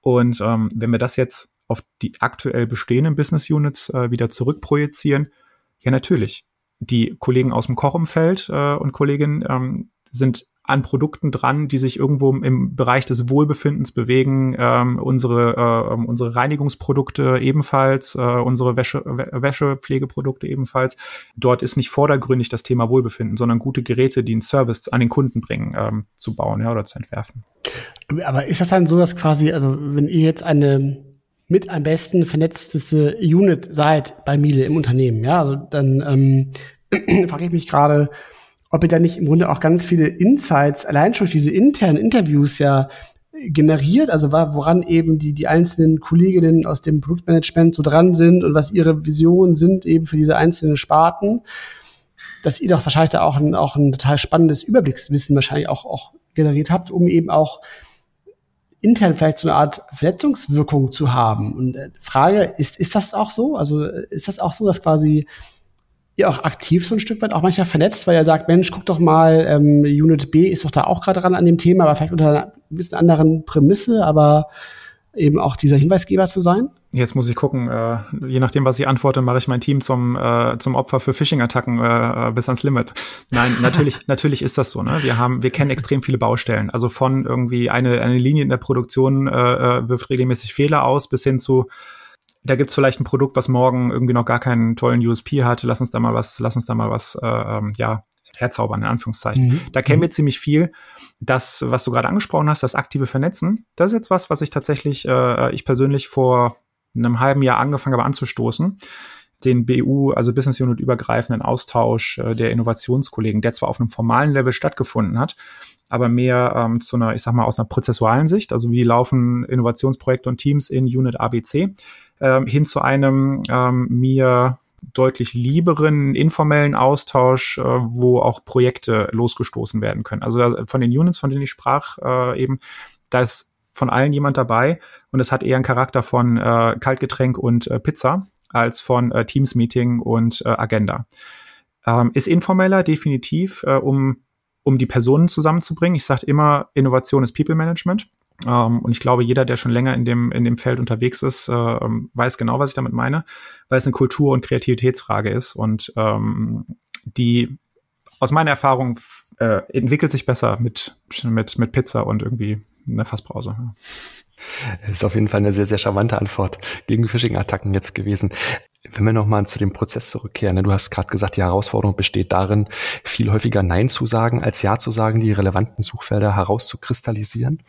[SPEAKER 4] Und ähm, wenn wir das jetzt auf die aktuell bestehenden Business Units äh, wieder zurückprojizieren, ja natürlich die Kollegen aus dem Kochumfeld äh, und Kolleginnen ähm, sind an Produkten dran, die sich irgendwo im Bereich des Wohlbefindens bewegen. Ähm, unsere, äh, unsere Reinigungsprodukte ebenfalls, äh, unsere Wäsche, Wäschepflegeprodukte ebenfalls. Dort ist nicht vordergründig das Thema Wohlbefinden, sondern gute Geräte, die einen Service an den Kunden bringen, ähm, zu bauen ja, oder zu entwerfen.
[SPEAKER 3] Aber ist das dann so, dass quasi, also wenn ihr jetzt eine mit am besten vernetzteste Unit seid bei Miele im Unternehmen, ja, also dann ähm, frage ich mich gerade, ob ihr da nicht im Grunde auch ganz viele Insights, allein schon diese internen Interviews ja generiert, also woran eben die, die einzelnen Kolleginnen aus dem Produktmanagement so dran sind und was ihre Visionen sind eben für diese einzelnen Sparten, dass ihr doch wahrscheinlich da auch ein, auch ein total spannendes Überblickswissen wahrscheinlich auch, auch generiert habt, um eben auch intern vielleicht so eine Art Verletzungswirkung zu haben. Und äh, Frage, ist, ist das auch so? Also ist das auch so, dass quasi ihr auch aktiv so ein Stück weit auch manchmal vernetzt, weil er sagt, Mensch, guck doch mal, ähm, Unit B ist doch da auch gerade dran an dem Thema, aber vielleicht unter einer bisschen anderen Prämisse, aber eben auch dieser Hinweisgeber zu sein?
[SPEAKER 4] Jetzt muss ich gucken, äh, je nachdem, was ich antworte, mache ich mein Team zum, äh, zum Opfer für Phishing-Attacken äh, bis ans Limit. Nein, natürlich, natürlich ist das so. Ne? Wir haben, wir kennen extrem viele Baustellen. Also von irgendwie eine, eine Linie in der Produktion äh, äh wirft regelmäßig Fehler aus, bis hin zu da gibt's vielleicht ein Produkt, was morgen irgendwie noch gar keinen tollen USP hat. Lass uns da mal was, lass uns da mal was, äh, ähm, ja, herzaubern, in Anführungszeichen. Mhm. Da kennen wir ziemlich viel. Das, was du gerade angesprochen hast, das aktive Vernetzen, das ist jetzt was, was ich tatsächlich, äh, ich persönlich vor einem halben Jahr angefangen habe anzustoßen den BU, also Business Unit übergreifenden Austausch äh, der Innovationskollegen, der zwar auf einem formalen Level stattgefunden hat, aber mehr ähm, zu einer, ich sag mal, aus einer prozessualen Sicht, also wie laufen Innovationsprojekte und Teams in Unit ABC, ähm, hin zu einem ähm, mir deutlich lieberen informellen Austausch, äh, wo auch Projekte losgestoßen werden können. Also da, von den Units, von denen ich sprach, äh, eben, da ist von allen jemand dabei und es hat eher einen Charakter von äh, Kaltgetränk und äh, Pizza als von äh, Teams-Meeting und äh, Agenda. Ähm, ist informeller, definitiv, äh, um, um die Personen zusammenzubringen. Ich sage immer, Innovation ist People Management. Ähm, und ich glaube, jeder, der schon länger in dem, in dem Feld unterwegs ist, äh, ähm, weiß genau, was ich damit meine, weil es eine Kultur- und Kreativitätsfrage ist und ähm, die aus meiner Erfahrung äh, entwickelt sich besser mit, mit, mit Pizza und irgendwie einer Fassbrause.
[SPEAKER 2] Das ist auf jeden Fall eine sehr, sehr charmante Antwort gegen Phishing-Attacken jetzt gewesen. Wenn wir nochmal zu dem Prozess zurückkehren, ne, du hast gerade gesagt, die Herausforderung besteht darin, viel häufiger Nein zu sagen, als Ja zu sagen, die relevanten Suchfelder herauszukristallisieren.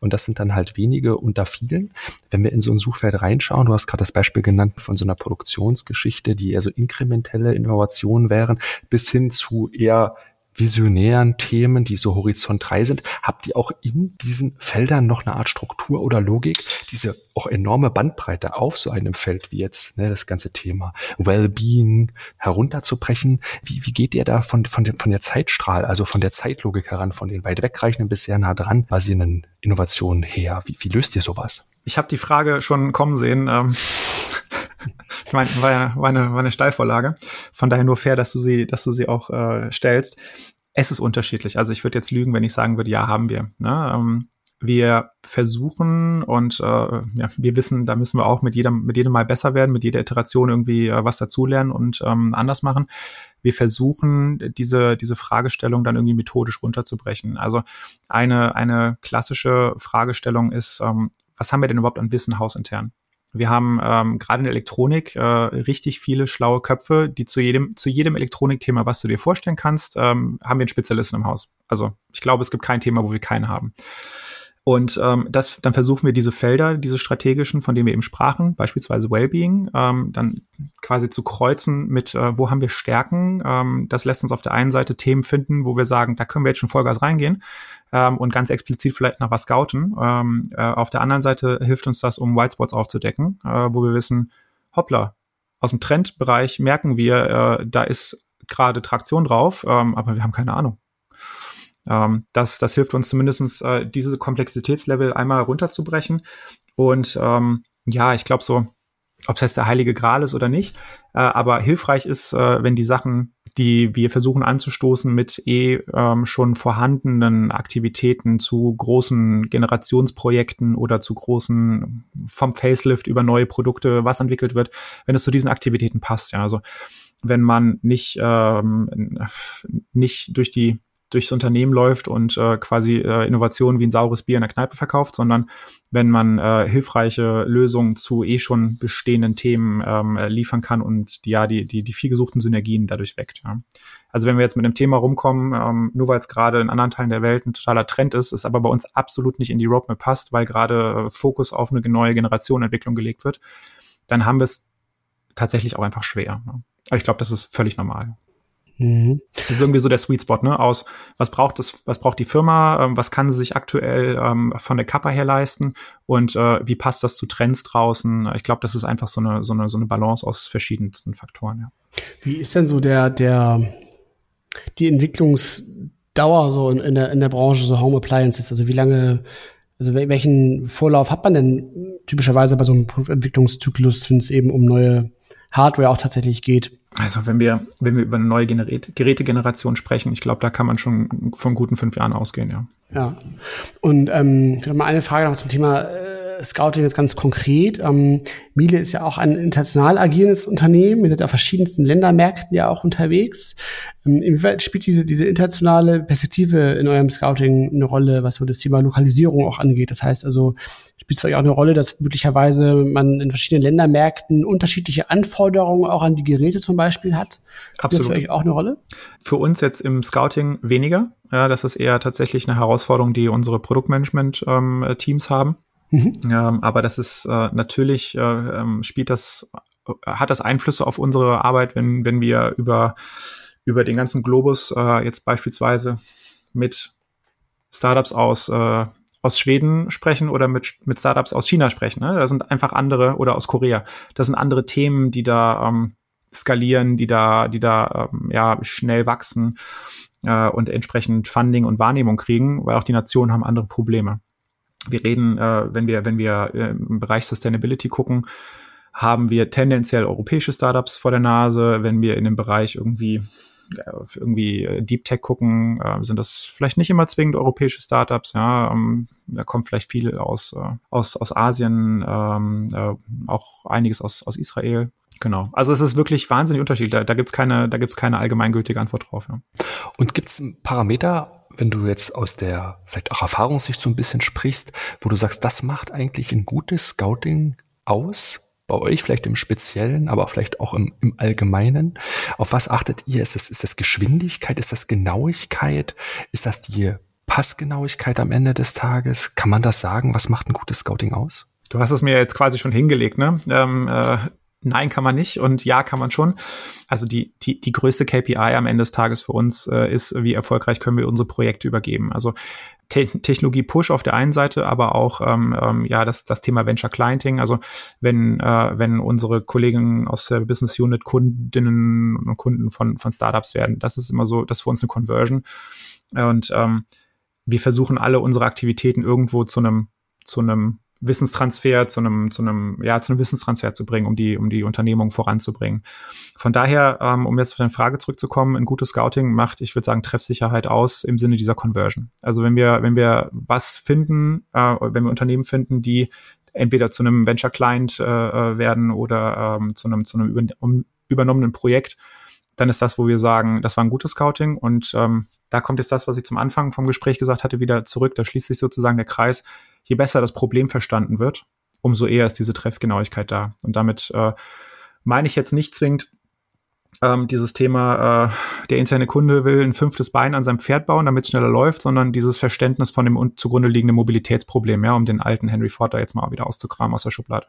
[SPEAKER 2] Und das sind dann halt wenige unter vielen. Wenn wir in so ein Suchfeld reinschauen, du hast gerade das Beispiel genannt von so einer Produktionsgeschichte, die eher so inkrementelle Innovationen wären, bis hin zu eher visionären Themen, die so Horizont 3 sind, habt ihr auch in diesen Feldern noch eine Art Struktur oder Logik, diese auch enorme Bandbreite auf so einem Feld wie jetzt ne, das ganze Thema Wellbeing herunterzubrechen? Wie, wie geht ihr da von, von, von der Zeitstrahl, also von der Zeitlogik heran, von den weit wegreichenden bis sehr nah dran basierenden Innovationen her? Wie, wie löst ihr sowas?
[SPEAKER 4] Ich habe die Frage schon kommen sehen. Ähm ich meine, war, ja, war, eine, war eine Steilvorlage. Von daher nur fair, dass du sie, dass du sie auch äh, stellst. Es ist unterschiedlich. Also ich würde jetzt lügen, wenn ich sagen würde, ja, haben wir. Ne? Ähm, wir versuchen und äh, ja, wir wissen, da müssen wir auch mit jedem, mit jedem Mal besser werden, mit jeder Iteration irgendwie äh, was dazulernen und ähm, anders machen. Wir versuchen, diese, diese Fragestellung dann irgendwie methodisch runterzubrechen. Also eine, eine klassische Fragestellung ist, ähm, was haben wir denn überhaupt an Wissen hausintern? Wir haben ähm, gerade in der Elektronik äh, richtig viele schlaue Köpfe, die zu jedem, zu jedem Elektronikthema, was du dir vorstellen kannst, ähm, haben wir einen Spezialisten im Haus. Also ich glaube, es gibt kein Thema, wo wir keinen haben. Und ähm, das, dann versuchen wir diese Felder, diese strategischen, von denen wir eben sprachen, beispielsweise Wellbeing, ähm, dann quasi zu kreuzen mit, äh, wo haben wir Stärken. Ähm, das lässt uns auf der einen Seite Themen finden, wo wir sagen, da können wir jetzt schon Vollgas reingehen ähm, und ganz explizit vielleicht nach was scouten. Ähm, äh, auf der anderen Seite hilft uns das, um Whitespots aufzudecken, äh, wo wir wissen, hoppla, aus dem Trendbereich merken wir, äh, da ist gerade Traktion drauf, ähm, aber wir haben keine Ahnung. Ähm, das, das hilft uns zumindestens äh, diese Komplexitätslevel einmal runterzubrechen. Und ähm, ja, ich glaube so, ob es jetzt der heilige Gral ist oder nicht, äh, aber hilfreich ist, äh, wenn die Sachen, die wir versuchen anzustoßen mit eh ähm, schon vorhandenen Aktivitäten zu großen Generationsprojekten oder zu großen vom Facelift über neue Produkte, was entwickelt wird, wenn es zu diesen Aktivitäten passt. Ja, also wenn man nicht ähm, nicht durch die durchs Unternehmen läuft und äh, quasi äh, Innovationen wie ein saures Bier in der Kneipe verkauft, sondern wenn man äh, hilfreiche Lösungen zu eh schon bestehenden Themen ähm, äh, liefern kann und die, ja, die, die, die viel gesuchten Synergien dadurch weckt. Ja. Also wenn wir jetzt mit einem Thema rumkommen, ähm, nur weil es gerade in anderen Teilen der Welt ein totaler Trend ist, ist aber bei uns absolut nicht in die Roadmap passt, weil gerade äh, Fokus auf eine neue Generationenentwicklung gelegt wird, dann haben wir es tatsächlich auch einfach schwer. Ne? Aber ich glaube, das ist völlig normal. Mhm. Das ist irgendwie so der Sweet Spot, ne? Aus was braucht das, was braucht die Firma, ähm, was kann sie sich aktuell ähm, von der Kappa her leisten und äh, wie passt das zu Trends draußen? Ich glaube, das ist einfach so eine, so eine, so eine Balance aus verschiedensten Faktoren, ja.
[SPEAKER 3] Wie ist denn so der, der die Entwicklungsdauer so in, in, der, in der Branche so Home Appliances? Also wie lange, also welchen Vorlauf hat man denn typischerweise bei so einem Produktentwicklungszyklus, wenn es eben um neue Hardware auch tatsächlich geht?
[SPEAKER 4] Also wenn wir, wenn wir über eine neue Gerät, Gerätegeneration sprechen, ich glaube, da kann man schon von guten fünf Jahren ausgehen, ja.
[SPEAKER 3] Ja. Und ähm, mal eine Frage noch zum Thema äh, Scouting jetzt ganz konkret. Ähm, Miele ist ja auch ein international agierendes Unternehmen, mit auf verschiedensten Ländermärkten ja auch unterwegs. Ähm, inwieweit spielt diese, diese internationale Perspektive in eurem Scouting eine Rolle, was so das Thema Lokalisierung auch angeht? Das heißt also, spielt es vielleicht auch eine Rolle, dass möglicherweise man in verschiedenen Ländermärkten unterschiedliche Anforderungen auch an die Geräte zum Beispiel hat?
[SPEAKER 4] Absolut.
[SPEAKER 3] Das für euch auch eine Rolle?
[SPEAKER 4] Für uns jetzt im Scouting weniger. Ja, das ist eher tatsächlich eine Herausforderung, die unsere Produktmanagement-Teams ähm, haben. Mhm. Ähm, aber das ist äh, natürlich, äh, ähm, spielt das, äh, hat das Einflüsse auf unsere Arbeit, wenn, wenn wir über, über den ganzen Globus äh, jetzt beispielsweise mit Startups aus äh, aus Schweden sprechen oder mit, mit Startups aus China sprechen. Ne? Da sind einfach andere oder aus Korea. Das sind andere Themen, die da ähm, skalieren, die da, die da ähm, ja schnell wachsen äh, und entsprechend Funding und Wahrnehmung kriegen, weil auch die Nationen haben andere Probleme. Wir reden, äh, wenn wir, wenn wir äh, im Bereich Sustainability gucken, haben wir tendenziell europäische Startups vor der Nase. Wenn wir in dem Bereich irgendwie irgendwie äh, Deep Tech gucken, äh, sind das vielleicht nicht immer zwingend europäische Startups. Ja, ähm, da kommt vielleicht viel aus äh, aus aus Asien, ähm, äh, auch einiges aus aus Israel. Genau. Also es ist wirklich wahnsinnig unterschiedlich. Da, da gibt's keine, da gibt's keine allgemeingültige Antwort drauf. Ja.
[SPEAKER 2] Und gibt's Parameter, wenn du jetzt aus der vielleicht auch Erfahrungssicht so ein bisschen sprichst, wo du sagst, das macht eigentlich ein gutes Scouting aus? bei euch vielleicht im Speziellen, aber vielleicht auch im, im Allgemeinen. Auf was achtet ihr? Ist das, ist das Geschwindigkeit? Ist das Genauigkeit? Ist das die Passgenauigkeit am Ende des Tages? Kann man das sagen? Was macht ein gutes Scouting aus?
[SPEAKER 4] Du hast es mir jetzt quasi schon hingelegt, ne? Ähm, äh, nein, kann man nicht und ja, kann man schon. Also die, die, die größte KPI am Ende des Tages für uns äh, ist, wie erfolgreich können wir unsere Projekte übergeben. Also Te Technologie-Push auf der einen Seite, aber auch ähm, ähm, ja das, das Thema Venture Clienting. Also wenn, äh, wenn unsere Kollegen aus der Business Unit Kundinnen und Kunden von, von Startups werden, das ist immer so, das ist für uns eine Conversion. Und ähm, wir versuchen alle unsere Aktivitäten irgendwo zu einem zu einem Wissenstransfer zu einem, zu einem, ja, zu einem Wissenstransfer zu bringen, um die, um die Unternehmung voranzubringen. Von daher, ähm, um jetzt auf deine Frage zurückzukommen, ein gutes Scouting macht, ich würde sagen, Treffsicherheit aus im Sinne dieser Conversion. Also wenn wir, wenn wir was finden, äh, wenn wir Unternehmen finden, die entweder zu einem Venture Client äh, äh werden oder ähm, zu einem, zu einem über, um, übernommenen Projekt, dann ist das, wo wir sagen, das war ein gutes Scouting. Und ähm, da kommt jetzt das, was ich zum Anfang vom Gespräch gesagt hatte, wieder zurück. Da schließt sich sozusagen der Kreis je besser das Problem verstanden wird, umso eher ist diese Treffgenauigkeit da. Und damit äh, meine ich jetzt nicht zwingend ähm, dieses Thema, äh, der interne Kunde will ein fünftes Bein an seinem Pferd bauen, damit es schneller läuft, sondern dieses Verständnis von dem zugrunde liegenden Mobilitätsproblem, ja, um den alten Henry Ford da jetzt mal wieder auszukramen aus der Schublade.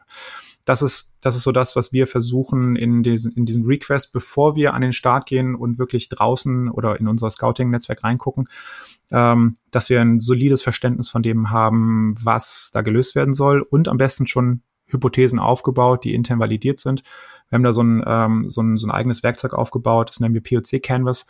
[SPEAKER 4] Das ist, das ist so das, was wir versuchen in diesen, in diesen Request, bevor wir an den Start gehen und wirklich draußen oder in unser Scouting-Netzwerk reingucken, ähm, dass wir ein solides Verständnis von dem haben, was da gelöst werden soll und am besten schon Hypothesen aufgebaut, die intern validiert sind. Wir haben da so ein, ähm, so ein, so ein eigenes Werkzeug aufgebaut, das nennen wir POC Canvas,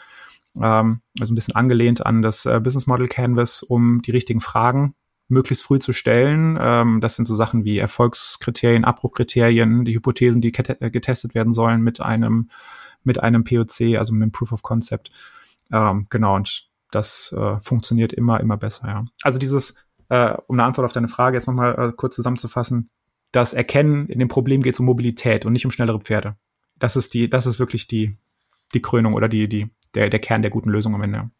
[SPEAKER 4] ähm, also ein bisschen angelehnt an das äh, Business Model Canvas, um die richtigen Fragen möglichst früh zu stellen. Ähm, das sind so Sachen wie Erfolgskriterien, Abbruchkriterien, die Hypothesen, die äh, getestet werden sollen mit einem, mit einem POC, also mit einem Proof of Concept. Ähm, genau, und das äh, funktioniert immer, immer besser, ja. Also dieses, äh, um eine Antwort auf deine Frage jetzt nochmal äh, kurz zusammenzufassen, das Erkennen in dem Problem geht es um Mobilität und nicht um schnellere Pferde. Das ist die, das ist wirklich die, die Krönung oder die, die, der, der Kern der guten Lösung am Ende.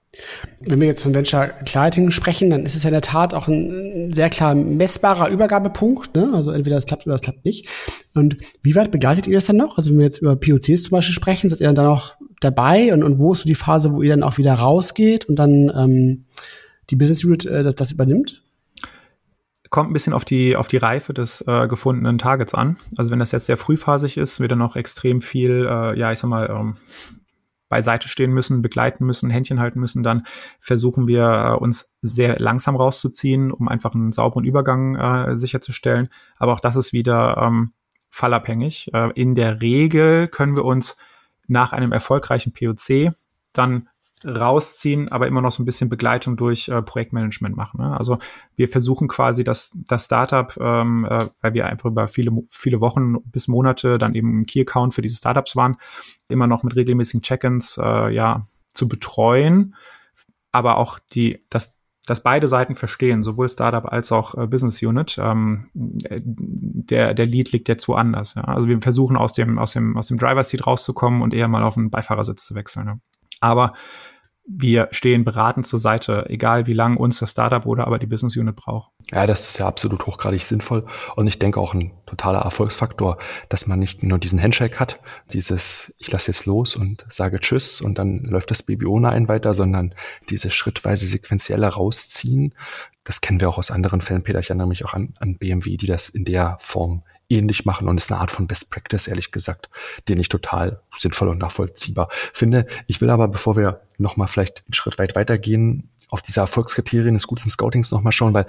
[SPEAKER 3] Wenn wir jetzt von Venture Clienting sprechen, dann ist es ja in der Tat auch ein sehr klar messbarer Übergabepunkt. Ne? Also entweder es klappt oder es klappt nicht. Und wie weit begleitet ihr das dann noch? Also wenn wir jetzt über POCs zum Beispiel sprechen, seid ihr dann auch dabei? Und, und wo ist so die Phase, wo ihr dann auch wieder rausgeht und dann ähm, die Business Unit äh, das, das übernimmt?
[SPEAKER 4] kommt ein bisschen auf die, auf die Reife des äh, gefundenen Targets an. Also wenn das jetzt sehr frühphasig ist, wird dann noch extrem viel, äh, ja, ich sag mal, ähm, beiseite stehen müssen, begleiten müssen, Händchen halten müssen, dann versuchen wir äh, uns sehr langsam rauszuziehen, um einfach einen sauberen Übergang äh, sicherzustellen. Aber auch das ist wieder ähm, fallabhängig. Äh, in der Regel können wir uns nach einem erfolgreichen POC dann rausziehen, aber immer noch so ein bisschen Begleitung durch äh, Projektmanagement machen. Ne? Also wir versuchen quasi das, das Startup, ähm, äh, weil wir einfach über viele, viele Wochen bis Monate dann eben im Key-Account für diese Startups waren, immer noch mit regelmäßigen Check-ins äh, ja, zu betreuen, aber auch die, das, dass beide Seiten verstehen, sowohl Startup als auch äh, Business Unit. Ähm, der, der Lead liegt jetzt woanders. Ja? Also wir versuchen aus dem, aus dem, aus dem Driver Seat rauszukommen und eher mal auf den Beifahrersitz zu wechseln. Ne? Aber wir stehen beratend zur Seite, egal wie lang uns das Startup oder aber die Business Unit braucht.
[SPEAKER 2] Ja, das ist ja absolut hochgradig sinnvoll und ich denke auch ein totaler Erfolgsfaktor, dass man nicht nur diesen Handshake hat, dieses ich lasse jetzt los und sage Tschüss und dann läuft das Baby ohne einen weiter, sondern diese schrittweise sequenzielle rausziehen. Das kennen wir auch aus anderen Fällen. Peter, ich erinnere mich auch an, an BMW, die das in der Form ähnlich machen und ist eine Art von Best Practice, ehrlich gesagt, den ich total sinnvoll und nachvollziehbar finde. Ich will aber, bevor wir nochmal vielleicht einen Schritt weit weitergehen, auf diese Erfolgskriterien des guten Scoutings nochmal schauen, weil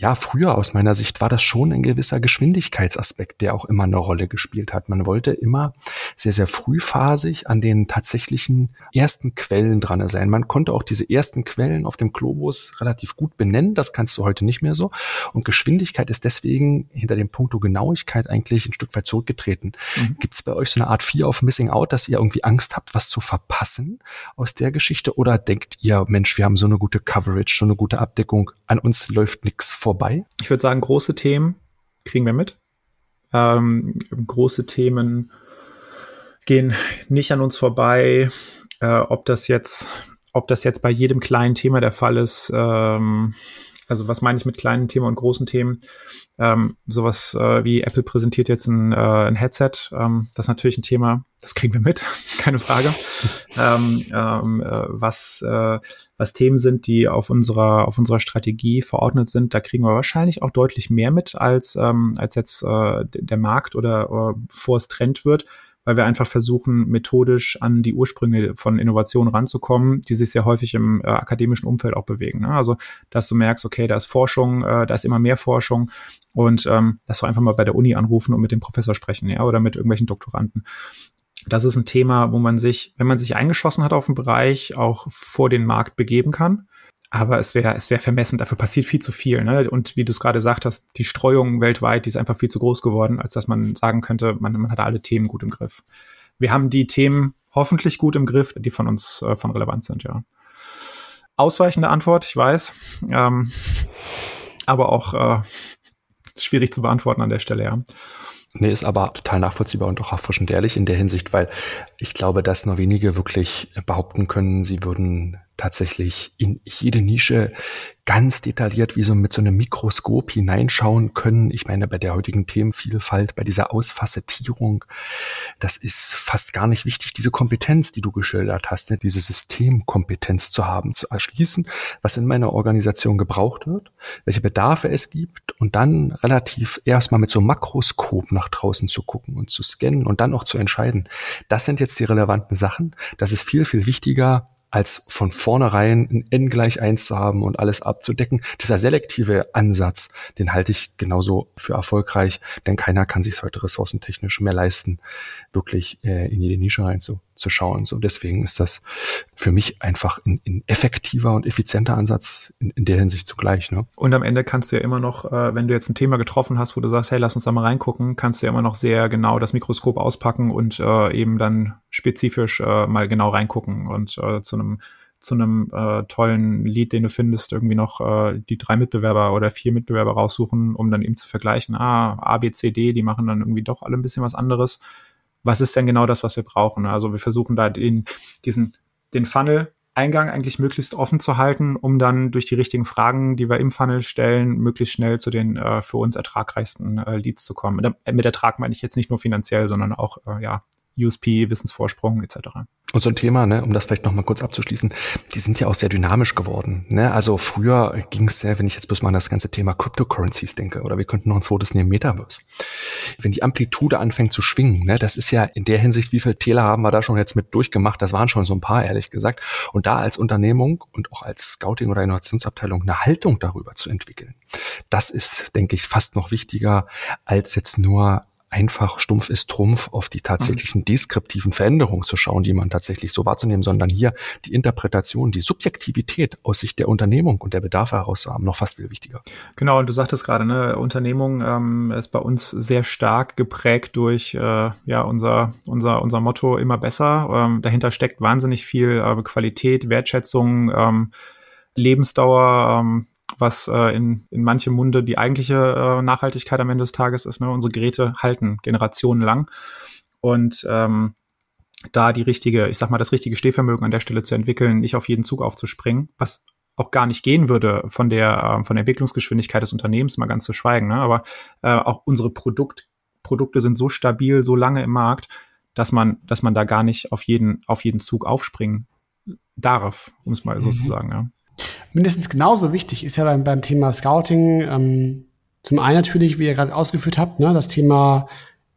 [SPEAKER 2] ja, früher aus meiner Sicht war das schon ein gewisser Geschwindigkeitsaspekt, der auch immer eine Rolle gespielt hat. Man wollte immer sehr, sehr frühphasig an den tatsächlichen ersten Quellen dran sein. Man konnte auch diese ersten Quellen auf dem Globus relativ gut benennen. Das kannst du heute nicht mehr so. Und Geschwindigkeit ist deswegen hinter dem Punkto Genauigkeit eigentlich ein Stück weit zurückgetreten. Mhm. Gibt es bei euch so eine Art Fear of Missing Out, dass ihr irgendwie Angst habt, was zu verpassen aus der Geschichte? Oder denkt ihr, Mensch, wir haben so eine gute Coverage, so eine gute Abdeckung, an uns läuft nichts vor vorbei?
[SPEAKER 4] Ich würde sagen, große Themen kriegen wir mit. Ähm, große Themen gehen nicht an uns vorbei. Äh, ob das jetzt, ob das jetzt bei jedem kleinen Thema der Fall ist, ähm, also was meine ich mit kleinen Themen und großen Themen? Ähm, sowas äh, wie Apple präsentiert jetzt ein, äh, ein Headset. Ähm, das ist natürlich ein Thema, das kriegen wir mit, keine Frage. ähm, ähm, äh, was, äh, was Themen sind, die auf unserer, auf unserer Strategie verordnet sind, da kriegen wir wahrscheinlich auch deutlich mehr mit, als, ähm, als jetzt äh, der Markt oder äh, vor es Trend wird weil wir einfach versuchen, methodisch an die Ursprünge von Innovationen ranzukommen, die sich sehr häufig im äh, akademischen Umfeld auch bewegen. Ne? Also, dass du merkst, okay, da ist Forschung, äh, da ist immer mehr Forschung und ähm, lass doch einfach mal bei der Uni anrufen und mit dem Professor sprechen, ja, oder mit irgendwelchen Doktoranden. Das ist ein Thema, wo man sich, wenn man sich eingeschossen hat auf den Bereich, auch vor den Markt begeben kann aber es wäre es wäre vermessen, dafür passiert viel zu viel. Ne? Und wie du es gerade gesagt hast, die Streuung weltweit, die ist einfach viel zu groß geworden, als dass man sagen könnte, man, man hat alle Themen gut im Griff. Wir haben die Themen hoffentlich gut im Griff, die von uns äh, von Relevanz sind, ja. Ausweichende Antwort, ich weiß, ähm, aber auch äh, schwierig zu beantworten an der Stelle, ja.
[SPEAKER 2] Nee, ist aber total nachvollziehbar und auch erfrischend ehrlich in der Hinsicht, weil ich glaube, dass nur wenige wirklich behaupten können, sie würden tatsächlich in jede Nische ganz detailliert wie so mit so einem Mikroskop hineinschauen können. Ich meine, bei der heutigen Themenvielfalt, bei dieser Ausfacetierung, das ist fast gar nicht wichtig, diese Kompetenz, die du geschildert hast, ne? diese Systemkompetenz zu haben, zu erschließen, was in meiner Organisation gebraucht wird, welche Bedarfe es gibt und dann relativ erstmal mit so einem Makroskop nach draußen zu gucken und zu scannen und dann auch zu entscheiden. Das sind jetzt die relevanten Sachen. Das ist viel, viel wichtiger als von vornherein ein n gleich eins zu haben und alles abzudecken. Dieser selektive Ansatz, den halte ich genauso für erfolgreich, denn keiner kann sich heute ressourcentechnisch mehr leisten, wirklich äh, in jede Nische reinzuschauen. So deswegen ist das für mich einfach ein, ein effektiver und effizienter Ansatz in, in, der Hinsicht zugleich. Ne?
[SPEAKER 4] Und am Ende kannst du ja immer noch, äh, wenn du jetzt ein Thema getroffen hast, wo du sagst, hey, lass uns da mal reingucken, kannst du ja immer noch sehr genau das Mikroskop auspacken und äh, eben dann spezifisch äh, mal genau reingucken und äh, zu einem zu einem äh, tollen Lied, den du findest, irgendwie noch äh, die drei Mitbewerber oder vier Mitbewerber raussuchen, um dann eben zu vergleichen, ah, A, B, C, D, die machen dann irgendwie doch alle ein bisschen was anderes. Was ist denn genau das, was wir brauchen? Also wir versuchen da den, diesen, den Funnel Eingang eigentlich möglichst offen zu halten, um dann durch die richtigen Fragen, die wir im Funnel stellen, möglichst schnell zu den äh, für uns ertragreichsten äh, Leads zu kommen. Mit, mit Ertrag meine ich jetzt nicht nur finanziell, sondern auch äh, ja USP, Wissensvorsprung etc.
[SPEAKER 2] Und so ein Thema, ne, um das vielleicht noch mal kurz abzuschließen, die sind ja auch sehr dynamisch geworden. Ne? Also früher ging es ja, wenn ich jetzt bloß mal an das ganze Thema Cryptocurrencies denke, oder wir könnten noch ein zweites nehmen, Metaverse. Wenn die Amplitude anfängt zu schwingen, ne, das ist ja in der Hinsicht, wie viele Täler haben wir da schon jetzt mit durchgemacht, das waren schon so ein paar, ehrlich gesagt. Und da als Unternehmung und auch als Scouting- oder Innovationsabteilung eine Haltung darüber zu entwickeln, das ist, denke ich, fast noch wichtiger, als jetzt nur einfach stumpf ist Trumpf auf die tatsächlichen deskriptiven Veränderungen zu schauen, die man tatsächlich so wahrzunehmen, sondern hier die Interpretation, die Subjektivität aus Sicht der Unternehmung und der Bedarfe heraus haben, noch fast viel wichtiger.
[SPEAKER 4] Genau, und du sagtest gerade, ne, Unternehmung ähm, ist bei uns sehr stark geprägt durch äh, ja unser unser unser Motto immer besser. Ähm, dahinter steckt wahnsinnig viel äh, Qualität, Wertschätzung, ähm, Lebensdauer, ähm, was äh, in, in manchem Munde die eigentliche äh, Nachhaltigkeit am Ende des Tages ist. Ne? Unsere Geräte halten generationenlang. Und ähm, da die richtige, ich sag mal, das richtige Stehvermögen an der Stelle zu entwickeln, nicht auf jeden Zug aufzuspringen, was auch gar nicht gehen würde von der, äh, von der Entwicklungsgeschwindigkeit des Unternehmens, mal ganz zu schweigen. Ne? Aber äh, auch unsere Produkt, Produkte sind so stabil, so lange im Markt, dass man, dass man da gar nicht auf jeden, auf jeden Zug aufspringen darf, um es mal mhm. so zu sagen. Ja.
[SPEAKER 3] Mindestens genauso wichtig ist ja beim, beim Thema Scouting ähm, zum einen natürlich, wie ihr gerade ausgeführt habt, ne, das Thema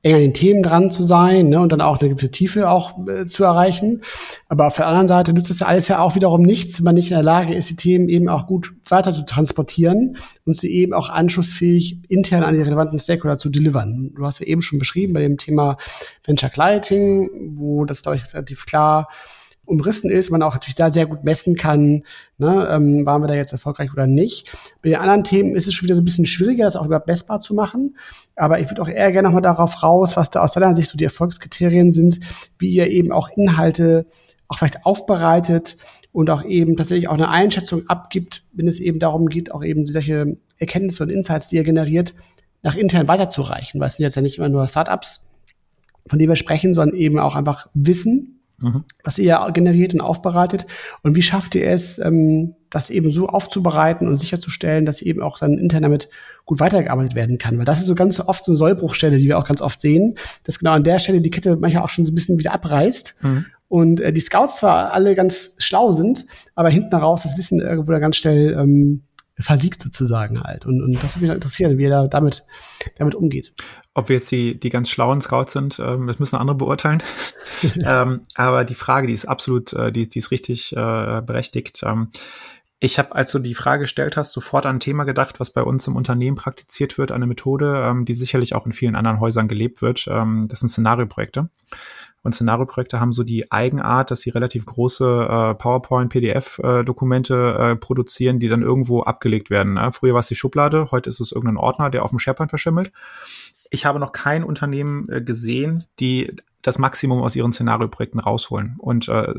[SPEAKER 3] eng an den Themen dran zu sein ne, und dann auch eine gewisse Tiefe auch äh, zu erreichen. Aber auf der anderen Seite nützt das ja alles ja auch wiederum nichts, wenn man nicht in der Lage ist, die Themen eben auch gut weiter zu transportieren und sie eben auch anschlussfähig intern an die relevanten Stakeholder zu delivern. Du hast ja eben schon beschrieben bei dem Thema Venture Clighting, wo das, glaube ich, relativ klar umrissen ist, man auch natürlich da sehr gut messen kann, ne, ähm, waren wir da jetzt erfolgreich oder nicht. Bei den anderen Themen ist es schon wieder so ein bisschen schwieriger, das auch überhaupt messbar zu machen. Aber ich würde auch eher gerne nochmal darauf raus, was da aus deiner Sicht so die Erfolgskriterien sind, wie ihr eben auch Inhalte auch vielleicht aufbereitet und auch eben tatsächlich auch eine Einschätzung abgibt, wenn es eben darum geht, auch eben solche Erkenntnisse und Insights, die ihr generiert, nach intern weiterzureichen. Weil es sind jetzt ja nicht immer nur Startups, von denen wir sprechen, sondern eben auch einfach Wissen, mhm. was ihr generiert und aufbereitet. Und wie schafft ihr es, ähm, das eben so aufzubereiten und sicherzustellen, dass eben auch dann intern damit gut weitergearbeitet werden kann? Weil das ist so ganz oft so eine Sollbruchstelle, die wir auch ganz oft sehen, dass genau an der Stelle die Kette manchmal auch schon so ein bisschen wieder abreißt. Mhm. Und äh, die Scouts zwar alle ganz schlau sind, aber hinten raus das Wissen irgendwo da ganz schnell ähm, versiegt sozusagen halt. Und, und das würde mich interessieren, wie er da damit, damit umgeht.
[SPEAKER 4] Ob wir jetzt die, die ganz schlauen Scouts sind, ähm, das müssen andere beurteilen. ähm, aber die Frage, die ist absolut, äh, die, die ist richtig äh, berechtigt. Ähm, ich habe, als du die Frage gestellt hast, sofort an ein Thema gedacht, was bei uns im Unternehmen praktiziert wird, eine Methode, ähm, die sicherlich auch in vielen anderen Häusern gelebt wird. Ähm, das sind Szenarioprojekte. Und Szenarioprojekte haben so die Eigenart, dass sie relativ große äh, PowerPoint, PDF-Dokumente äh, produzieren, die dann irgendwo abgelegt werden. Ne? Früher war es die Schublade, heute ist es irgendein Ordner, der auf dem SharePoint verschimmelt. Ich habe noch kein Unternehmen äh, gesehen, die das Maximum aus ihren Szenarioprojekten rausholen. Und äh,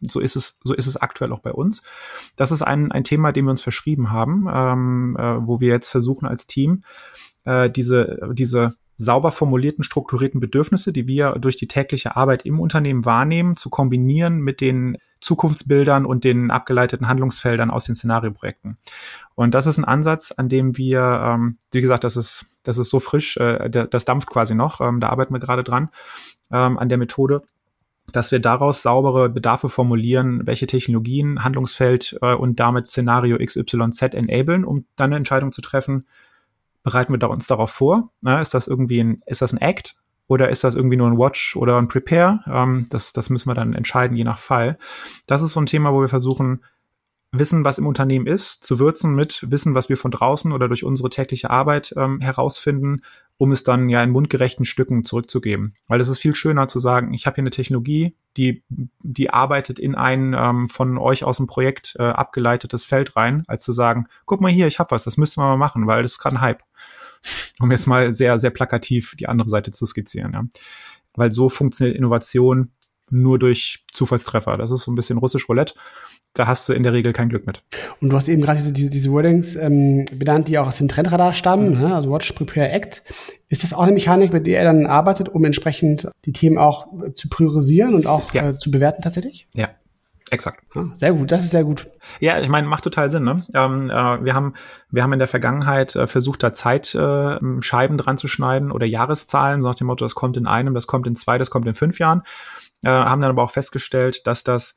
[SPEAKER 4] so ist es, so ist es aktuell auch bei uns. Das ist ein, ein Thema, dem wir uns verschrieben haben, ähm, äh, wo wir jetzt versuchen als Team äh, diese, diese sauber formulierten, strukturierten Bedürfnisse, die wir durch die tägliche Arbeit im Unternehmen wahrnehmen, zu kombinieren mit den Zukunftsbildern und den abgeleiteten Handlungsfeldern aus den Szenarioprojekten. Und das ist ein Ansatz, an dem wir, ähm, wie gesagt, das ist, das ist so frisch, äh, das dampft quasi noch, ähm, da arbeiten wir gerade dran, ähm, an der Methode dass wir daraus saubere Bedarfe formulieren, welche Technologien, Handlungsfeld äh, und damit Szenario XYZ enablen, um dann eine Entscheidung zu treffen, bereiten wir uns darauf vor? Na, ist das irgendwie ein, ist das ein Act? Oder ist das irgendwie nur ein Watch oder ein Prepare? Ähm, das, das müssen wir dann entscheiden, je nach Fall. Das ist so ein Thema, wo wir versuchen, Wissen, was im Unternehmen ist, zu würzen mit Wissen, was wir von draußen oder durch unsere tägliche Arbeit ähm, herausfinden, um es dann ja in mundgerechten Stücken zurückzugeben. Weil es ist viel schöner zu sagen, ich habe hier eine Technologie, die, die arbeitet in ein ähm, von euch aus dem Projekt äh, abgeleitetes Feld rein, als zu sagen, guck mal hier, ich habe was, das müssten wir mal machen, weil das ist gerade ein Hype. Um jetzt mal sehr, sehr plakativ die andere Seite zu skizzieren. Ja. Weil so funktioniert Innovation nur durch Zufallstreffer. Das ist so ein bisschen russisch Roulette da hast du in der Regel kein Glück mit.
[SPEAKER 3] Und du hast eben gerade diese, diese, diese Wordings ähm, benannt, die auch aus dem Trendradar stammen, mhm. ne? also Watch, Prepare, Act. Ist das auch eine Mechanik, mit der er dann arbeitet, um entsprechend die Themen auch zu priorisieren und auch ja. äh, zu bewerten tatsächlich?
[SPEAKER 4] Ja, Exakt.
[SPEAKER 3] sehr gut, das ist sehr gut.
[SPEAKER 4] Ja, ich meine, macht total Sinn. Ne? Ähm, äh, wir haben wir haben in der Vergangenheit äh, versucht, da Zeitscheiben äh, Scheiben dran zu schneiden oder Jahreszahlen, so nach dem Motto, das kommt in einem, das kommt in zwei, das kommt in fünf Jahren. Äh, haben dann aber auch festgestellt, dass das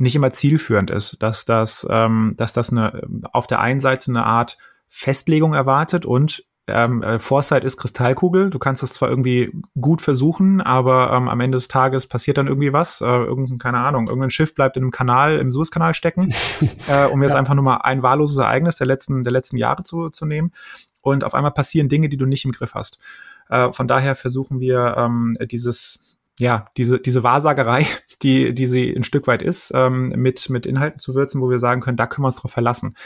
[SPEAKER 4] nicht immer zielführend ist, dass das, ähm, dass das eine auf der einen Seite eine Art Festlegung erwartet und ähm, äh, Foresight ist Kristallkugel. Du kannst es zwar irgendwie gut versuchen, aber ähm, am Ende des Tages passiert dann irgendwie was. Äh, irgendein, keine Ahnung, irgendein Schiff bleibt in einem Kanal, im Suezkanal stecken, äh, um jetzt ja. einfach nur mal ein wahlloses Ereignis der letzten, der letzten Jahre zu, zu nehmen. Und auf einmal passieren Dinge, die du nicht im Griff hast. Äh, von daher versuchen wir ähm, dieses, ja, diese, diese Wahrsagerei, die, die sie ein Stück weit ist, ähm, mit, mit Inhalten zu würzen, wo wir sagen können, da können wir uns drauf verlassen.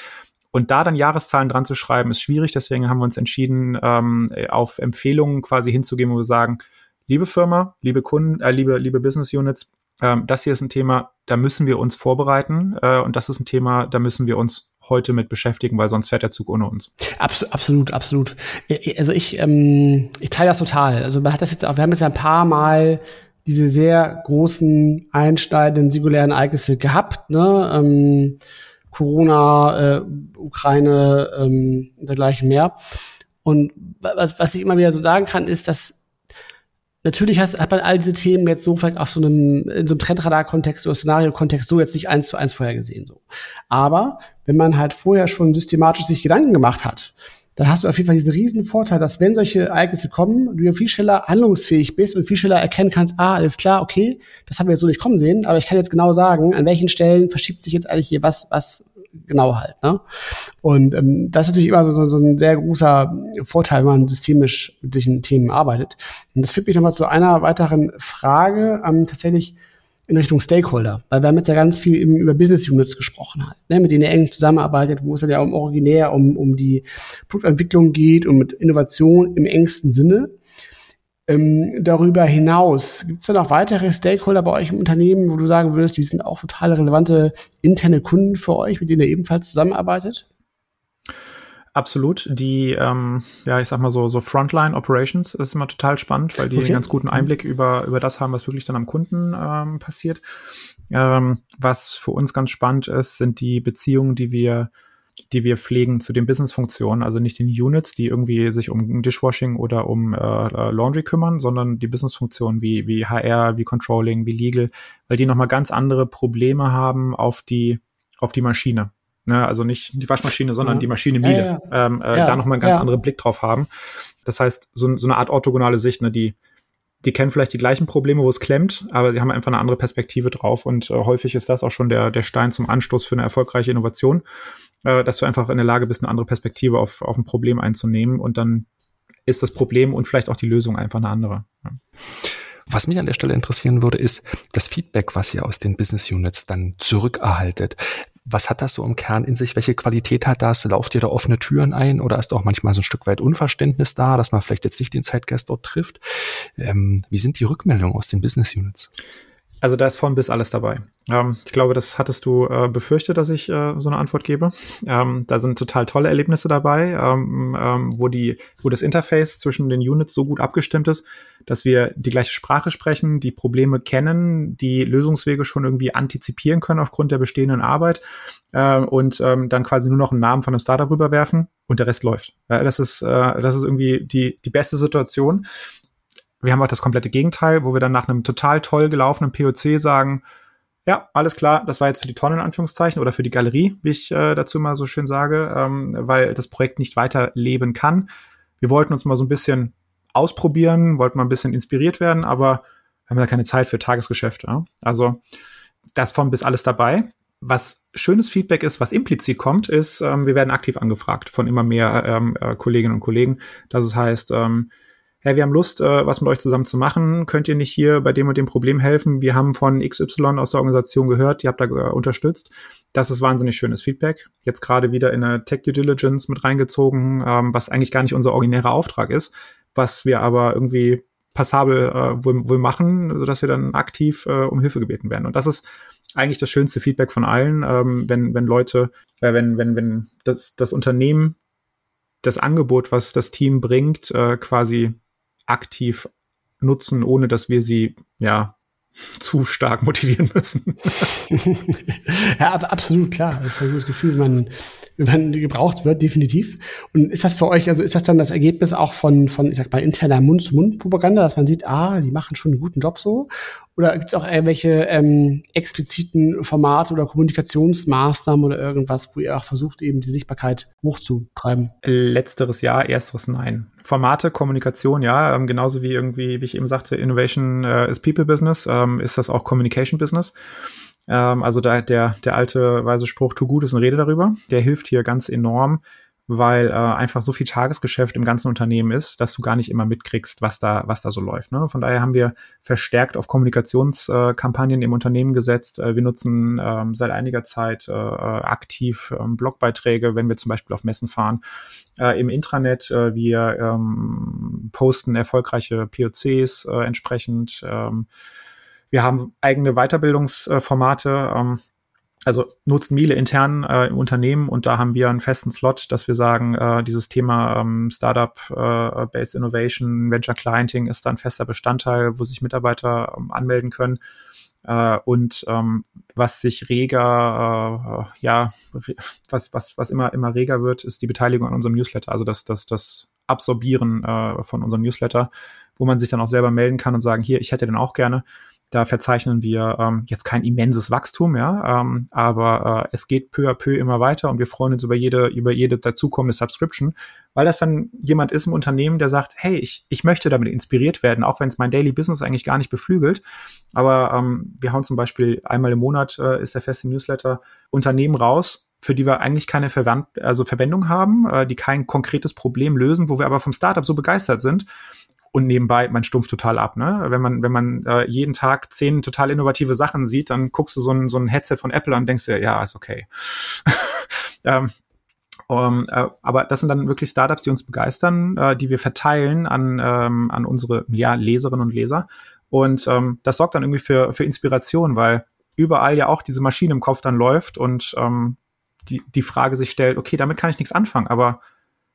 [SPEAKER 4] Und da dann Jahreszahlen dran zu schreiben, ist schwierig. Deswegen haben wir uns entschieden, ähm, auf Empfehlungen quasi hinzugehen, wo wir sagen, liebe Firma, liebe Kunden, äh, liebe, liebe Business Units, ähm, das hier ist ein Thema, da müssen wir uns vorbereiten. Äh, und das ist ein Thema, da müssen wir uns heute mit beschäftigen, weil sonst fährt der Zug ohne uns.
[SPEAKER 3] Abs absolut, absolut. Also ich, ähm, ich teile das total. Also man hat das jetzt auch, wir haben jetzt ein paar Mal diese sehr großen, einschneidenden, singulären Ereignisse gehabt. Ne? Ähm, Corona, äh, Ukraine ähm, und dergleichen mehr. Und was, was ich immer wieder so sagen kann, ist, dass natürlich hast, hat man all diese Themen jetzt so vielleicht auf so einem, in so einem Trendradar-Kontext oder Szenario-Kontext so jetzt nicht eins zu eins vorher gesehen, so. Aber wenn man halt vorher schon systematisch sich Gedanken gemacht hat, dann hast du auf jeden Fall diesen riesen Vorteil, dass wenn solche Ereignisse kommen, du ja viel schneller handlungsfähig bist und viel schneller erkennen kannst, ah, alles klar, okay, das haben wir jetzt so nicht kommen sehen, aber ich kann jetzt genau sagen, an welchen Stellen verschiebt sich jetzt eigentlich hier was, was genau halt. Ne? Und ähm, das ist natürlich immer so, so, so ein sehr großer Vorteil, wenn man systemisch mit solchen Themen arbeitet. Und das führt mich nochmal zu einer weiteren Frage, ähm, tatsächlich, in Richtung Stakeholder, weil wir haben jetzt ja ganz viel eben über Business Units gesprochen halt, ne, mit denen ihr eng zusammenarbeitet, wo es dann ja um originär um, um die Produktentwicklung geht und mit Innovation im engsten Sinne. Ähm, darüber hinaus, gibt es da noch weitere Stakeholder bei euch im Unternehmen, wo du sagen würdest, die sind auch total relevante interne Kunden für euch, mit denen ihr ebenfalls zusammenarbeitet?
[SPEAKER 4] Absolut. Die, ähm, ja, ich sag mal so, so Frontline Operations ist immer total spannend, weil die okay. einen ganz guten Einblick über, über das haben, was wirklich dann am Kunden ähm, passiert. Ähm, was für uns ganz spannend ist, sind die Beziehungen, die wir die wir pflegen zu den Business-Funktionen, also nicht den Units, die irgendwie sich um Dishwashing oder um äh, äh Laundry kümmern, sondern die Business-Funktionen wie, wie HR, wie Controlling, wie Legal, weil die nochmal ganz andere Probleme haben auf die, auf die Maschine. Ne, also nicht die Waschmaschine, sondern ja. die Maschine Miele. Ja, ja. Ähm, äh, da nochmal einen ganz anderen Blick drauf haben. Das heißt, so, so eine Art orthogonale Sicht, ne, die, die kennen vielleicht die gleichen Probleme, wo es klemmt, aber sie haben einfach eine andere Perspektive drauf. Und äh, häufig ist das auch schon der, der Stein zum Anstoß für eine erfolgreiche Innovation, äh, dass du einfach in der Lage bist, eine andere Perspektive auf, auf ein Problem einzunehmen und dann ist das Problem und vielleicht auch die Lösung einfach eine andere. Ja.
[SPEAKER 2] Was mich an der Stelle interessieren würde, ist das Feedback, was ihr aus den Business Units dann zurückerhaltet. Was hat das so im Kern in sich? Welche Qualität hat das? Lauft ihr da offene Türen ein oder ist auch manchmal so ein Stück weit Unverständnis da, dass man vielleicht jetzt nicht den Zeitgeist dort trifft? Ähm, wie sind die Rückmeldungen aus den Business Units?
[SPEAKER 4] Also da ist von bis alles dabei. Ähm, ich glaube, das hattest du äh, befürchtet, dass ich äh, so eine Antwort gebe. Ähm, da sind total tolle Erlebnisse dabei, ähm, ähm, wo die, wo das Interface zwischen den Units so gut abgestimmt ist, dass wir die gleiche Sprache sprechen, die Probleme kennen, die Lösungswege schon irgendwie antizipieren können aufgrund der bestehenden Arbeit äh, und ähm, dann quasi nur noch einen Namen von einem Startup rüberwerfen und der Rest läuft. Ja, das ist, äh, das ist irgendwie die die beste Situation. Wir haben auch das komplette Gegenteil, wo wir dann nach einem total toll gelaufenen POC sagen, ja, alles klar, das war jetzt für die Tonne in Anführungszeichen oder für die Galerie, wie ich äh, dazu mal so schön sage, ähm, weil das Projekt nicht weiterleben kann. Wir wollten uns mal so ein bisschen ausprobieren, wollten mal ein bisschen inspiriert werden, aber haben ja keine Zeit für Tagesgeschäft. Ja? Also das von bis alles dabei. Was schönes Feedback ist, was implizit kommt, ist, ähm, wir werden aktiv angefragt von immer mehr ähm, äh, Kolleginnen und Kollegen. Das heißt, ähm, hey, wir haben Lust, äh, was mit euch zusammen zu machen. Könnt ihr nicht hier bei dem und dem Problem helfen? Wir haben von XY aus der Organisation gehört, ihr habt da äh, unterstützt. Das ist wahnsinnig schönes Feedback. Jetzt gerade wieder in eine Tech Due Diligence mit reingezogen, ähm, was eigentlich gar nicht unser originärer Auftrag ist, was wir aber irgendwie passabel äh, wohl, wohl machen, sodass wir dann aktiv äh, um Hilfe gebeten werden. Und das ist eigentlich das schönste Feedback von allen, ähm, wenn, wenn Leute, äh, wenn, wenn, wenn das, das Unternehmen das Angebot, was das Team bringt, äh, quasi aktiv nutzen, ohne dass wir sie ja zu stark motivieren müssen.
[SPEAKER 3] ja, aber absolut klar. Das ist ein gutes Gefühl, wenn man, wenn man gebraucht wird, definitiv. Und ist das für euch, also ist das dann das Ergebnis auch von, von ich sag mal, interner Mund-zu-Mund-Propaganda, dass man sieht, ah, die machen schon einen guten Job so? Oder gibt es auch irgendwelche ähm, expliziten Formate oder Kommunikationsmaßnahmen oder irgendwas, wo ihr auch versucht, eben die Sichtbarkeit hochzutreiben?
[SPEAKER 4] Letzteres ja, ersteres nein. Formate, Kommunikation, ja, ähm, genauso wie irgendwie, wie ich eben sagte, Innovation äh, is People Business, ähm, ist das auch Communication Business. Ähm, also da, der, der alte weise Spruch, tu Gutes und rede darüber, der hilft hier ganz enorm, weil äh, einfach so viel Tagesgeschäft im ganzen Unternehmen ist, dass du gar nicht immer mitkriegst, was da, was da so läuft. Ne? Von daher haben wir verstärkt auf Kommunikationskampagnen äh, im Unternehmen gesetzt. Äh, wir nutzen ähm, seit einiger Zeit äh, aktiv ähm, Blogbeiträge, wenn wir zum Beispiel auf Messen fahren. Äh, Im Intranet, äh, wir ähm, posten erfolgreiche POCs äh, entsprechend. Ähm, wir haben eigene Weiterbildungsformate. Ähm, also nutzen Miele intern äh, im Unternehmen und da haben wir einen festen Slot, dass wir sagen, äh, dieses Thema ähm, Startup-Based äh, Innovation, Venture Clienting ist da ein fester Bestandteil, wo sich Mitarbeiter ähm, anmelden können. Äh, und ähm, was sich reger, äh, ja, was, was, was immer, immer reger wird, ist die Beteiligung an unserem Newsletter, also das, das, das Absorbieren äh, von unserem Newsletter, wo man sich dann auch selber melden kann und sagen, hier, ich hätte den auch gerne. Da verzeichnen wir ähm, jetzt kein immenses Wachstum, ja, ähm, aber äh, es geht peu à peu immer weiter und wir freuen uns über jede, über jede dazukommende Subscription, weil das dann jemand ist im Unternehmen, der sagt, hey, ich, ich möchte damit inspiriert werden, auch wenn es mein Daily Business eigentlich gar nicht beflügelt. Aber ähm, wir hauen zum Beispiel einmal im Monat äh, ist der feste Newsletter Unternehmen raus, für die wir eigentlich keine Verwand also Verwendung haben, äh, die kein konkretes Problem lösen, wo wir aber vom Startup so begeistert sind, und nebenbei man stumpft total ab. Ne? Wenn man, wenn man äh, jeden Tag zehn total innovative Sachen sieht, dann guckst du so ein, so ein Headset von Apple an und denkst dir, ja, ist okay. ähm, um, äh, aber das sind dann wirklich Startups, die uns begeistern, äh, die wir verteilen an, ähm, an unsere ja, Leserinnen und Leser. Und ähm, das sorgt dann irgendwie für, für Inspiration, weil überall ja auch diese Maschine im Kopf dann läuft und ähm, die, die Frage sich stellt, okay, damit kann ich nichts anfangen, aber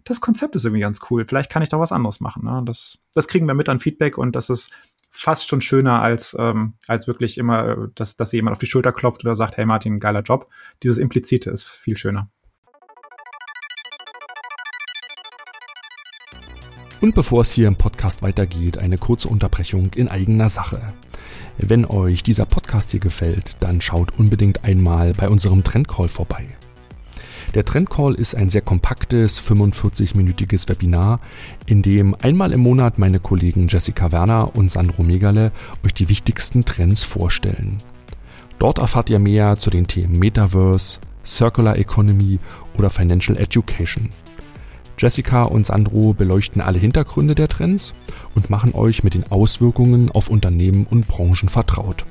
[SPEAKER 4] das Konzept ist irgendwie ganz cool. Vielleicht kann ich da was anderes machen. Ne? Das, das kriegen wir mit an Feedback und das ist fast schon schöner als, ähm, als wirklich immer, äh, dass, dass jemand auf die Schulter klopft oder sagt, hey Martin, geiler Job. Dieses Implizite ist viel schöner.
[SPEAKER 2] Und bevor es hier im Podcast weitergeht, eine kurze Unterbrechung in eigener Sache. Wenn euch dieser Podcast hier gefällt, dann schaut unbedingt einmal bei unserem Trendcall vorbei. Der Trendcall ist ein sehr kompaktes 45-minütiges Webinar, in dem einmal im Monat meine Kollegen Jessica Werner und Sandro Megale euch die wichtigsten Trends vorstellen. Dort erfahrt ihr mehr zu den Themen Metaverse, Circular Economy oder Financial Education. Jessica und Sandro beleuchten alle Hintergründe der Trends und machen euch mit den Auswirkungen auf Unternehmen und Branchen vertraut.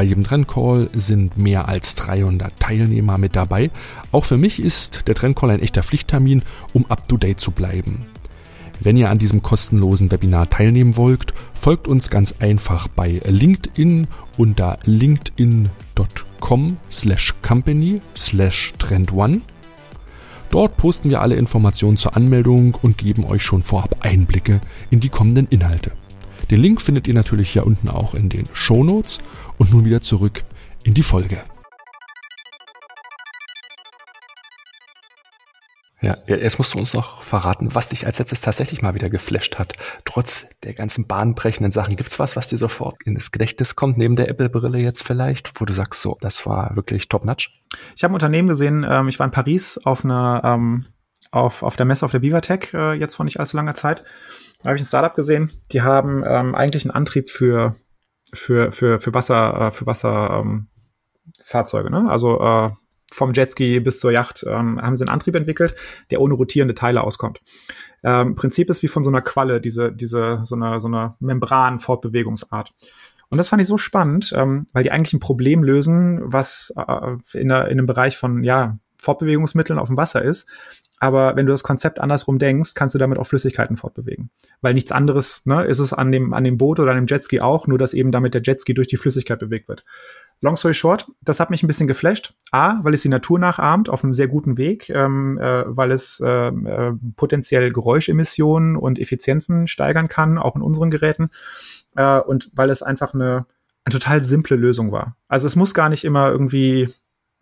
[SPEAKER 2] Bei jedem Trendcall sind mehr als 300 Teilnehmer mit dabei. Auch für mich ist der Trendcall ein echter Pflichttermin, um up-to-date zu bleiben. Wenn ihr an diesem kostenlosen Webinar teilnehmen wollt, folgt uns ganz einfach bei LinkedIn unter linkedin.com slash company slash trendone. Dort posten wir alle Informationen zur Anmeldung und geben euch schon vorab Einblicke in die kommenden Inhalte. Den Link findet ihr natürlich hier unten auch in den Show Notes und nun wieder zurück in die Folge. Ja, jetzt musst du uns noch verraten, was dich als letztes tatsächlich mal wieder geflasht hat. Trotz der ganzen bahnbrechenden Sachen. Gibt's was, was dir sofort in das Gedächtnis kommt, neben der Apple-Brille jetzt vielleicht, wo du sagst, so, das war wirklich top-notch?
[SPEAKER 4] Ich habe ein Unternehmen gesehen, ähm, ich war in Paris auf einer, ähm, auf, auf der Messe auf der Bivatech, äh, jetzt vor nicht allzu langer Zeit. Da habe ich ein Startup gesehen, die haben ähm, eigentlich einen Antrieb für für, für, für Wasser, äh, für Wasser ähm, ne? Also äh, vom Jetski bis zur Yacht ähm, haben sie einen Antrieb entwickelt, der ohne rotierende Teile auskommt. Ähm, Prinzip ist wie von so einer Qualle, diese, diese, so eine, so eine Membran-Fortbewegungsart. Und das fand ich so spannend, ähm, weil die eigentlich ein Problem lösen, was äh, in, der, in einem Bereich von, ja, Fortbewegungsmitteln auf dem Wasser ist, aber wenn du das Konzept andersrum denkst, kannst du damit auch Flüssigkeiten fortbewegen. Weil nichts anderes ne, ist es an dem, an dem Boot oder an dem Jetski auch, nur dass eben damit der Jetski durch die Flüssigkeit bewegt wird. Long story short, das hat mich ein bisschen geflasht. A, weil es die Natur nachahmt, auf einem sehr guten Weg, ähm, äh, weil es äh, äh, potenziell Geräuschemissionen und Effizienzen steigern kann, auch in unseren Geräten. Äh, und weil es einfach eine eine total simple Lösung war. Also es muss gar nicht immer irgendwie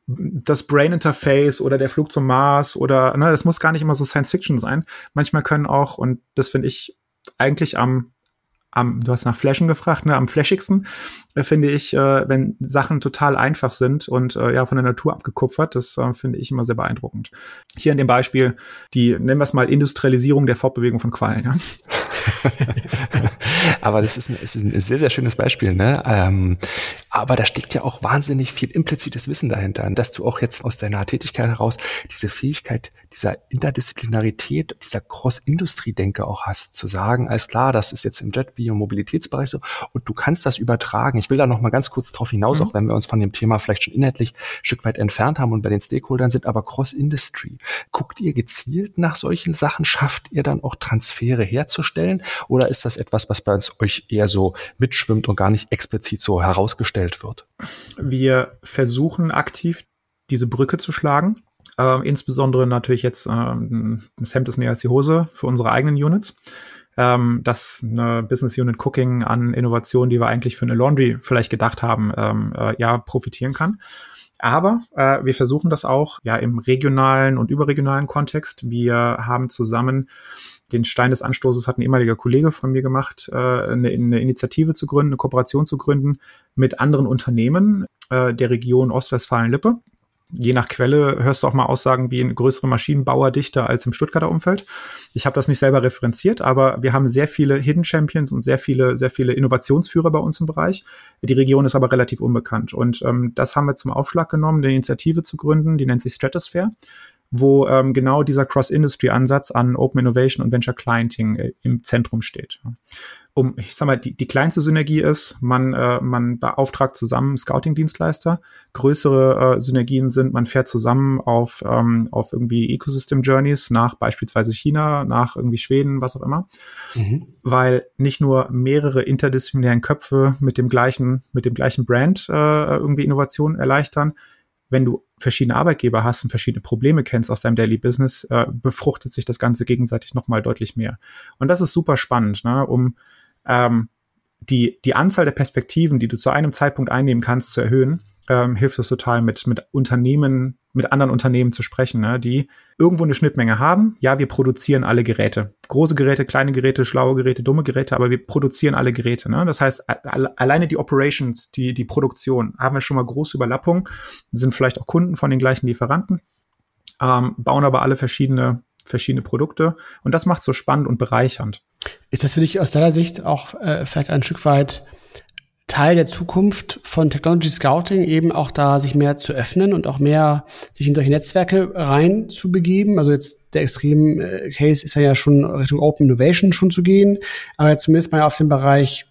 [SPEAKER 4] das Brain Interface oder der Flug zum Mars oder, ne, das muss gar nicht immer so Science Fiction sein. Manchmal können auch, und das finde ich eigentlich am am, du hast nach Flashen gefragt, ne, am flashigsten äh, finde ich, äh, wenn Sachen total einfach sind und äh, ja von der Natur abgekupfert, das äh, finde ich immer sehr beeindruckend. Hier in dem Beispiel die, nennen wir es mal, Industrialisierung der Fortbewegung von Quallen. Ja?
[SPEAKER 2] aber das ist ein, ist ein, sehr, sehr schönes Beispiel. Ne? Ähm, aber da steckt ja auch wahnsinnig viel implizites Wissen dahinter, dass du auch jetzt aus deiner Tätigkeit heraus diese Fähigkeit dieser Interdisziplinarität, dieser Cross-Industrie-Denke auch hast, zu sagen, alles klar, das ist jetzt im Jet, und Mobilitätsbereich so und du kannst das übertragen. Ich will da noch mal ganz kurz drauf hinaus, mhm. auch wenn wir uns von dem Thema vielleicht schon inhaltlich ein Stück weit entfernt haben und bei den Stakeholdern sind, aber Cross-Industry. Guckt ihr gezielt nach solchen Sachen? Schafft ihr dann auch Transfere herzustellen? Oder ist das etwas, was bei uns euch eher so mitschwimmt und gar nicht explizit so herausgestellt wird?
[SPEAKER 4] Wir versuchen aktiv diese Brücke zu schlagen. Äh, insbesondere natürlich jetzt äh, das Hemd ist näher als die Hose für unsere eigenen Units. Ähm, dass eine Business Unit Cooking an Innovationen, die wir eigentlich für eine Laundry vielleicht gedacht haben, ähm, äh, ja profitieren kann. Aber äh, wir versuchen das auch ja im regionalen und überregionalen Kontext. Wir haben zusammen den Stein des Anstoßes hat ein ehemaliger Kollege von mir gemacht, äh, eine, eine Initiative zu gründen, eine Kooperation zu gründen mit anderen Unternehmen äh, der Region Ostwestfalen-Lippe je nach Quelle hörst du auch mal Aussagen wie ein größere Maschinenbauer dichter als im Stuttgarter Umfeld. Ich habe das nicht selber referenziert, aber wir haben sehr viele Hidden Champions und sehr viele, sehr viele Innovationsführer bei uns im Bereich. Die Region ist aber relativ unbekannt. Und ähm, das haben wir zum Aufschlag genommen, eine Initiative zu gründen, die nennt sich Stratosphere wo ähm, genau dieser Cross-Industry-Ansatz an Open Innovation und Venture Clienting äh, im Zentrum steht. Um, ich sag mal, die, die kleinste Synergie ist, man, äh, man beauftragt zusammen Scouting-Dienstleister. Größere äh, Synergien sind, man fährt zusammen auf, ähm, auf irgendwie Ecosystem-Journeys nach beispielsweise China, nach irgendwie Schweden, was auch immer. Mhm. Weil nicht nur mehrere interdisziplinären Köpfe mit dem gleichen, mit dem gleichen Brand äh, irgendwie Innovationen erleichtern, wenn du verschiedene Arbeitgeber hast und verschiedene Probleme kennst aus deinem Daily Business, äh, befruchtet sich das Ganze gegenseitig nochmal deutlich mehr. Und das ist super spannend, ne, um ähm, die, die Anzahl der Perspektiven, die du zu einem Zeitpunkt einnehmen kannst, zu erhöhen, ähm, hilft es total, mit, mit Unternehmen, mit anderen Unternehmen zu sprechen, ne, die irgendwo eine Schnittmenge haben. Ja, wir produzieren alle Geräte. Große Geräte, kleine Geräte, schlaue Geräte, dumme Geräte, aber wir produzieren alle Geräte. Ne? Das heißt, alleine die Operations, die, die Produktion, haben wir schon mal große Überlappung, sind vielleicht auch Kunden von den gleichen Lieferanten, ähm, bauen aber alle verschiedene verschiedene Produkte. Und das macht so spannend und bereichernd.
[SPEAKER 3] Ist das für dich aus deiner Sicht auch äh, vielleicht ein Stück weit Teil der Zukunft von Technology Scouting, eben auch da sich mehr zu öffnen und auch mehr sich in solche Netzwerke rein zu begeben? Also jetzt der Extrem äh, Case ist ja schon Richtung Open Innovation schon zu gehen, aber jetzt zumindest mal auf den Bereich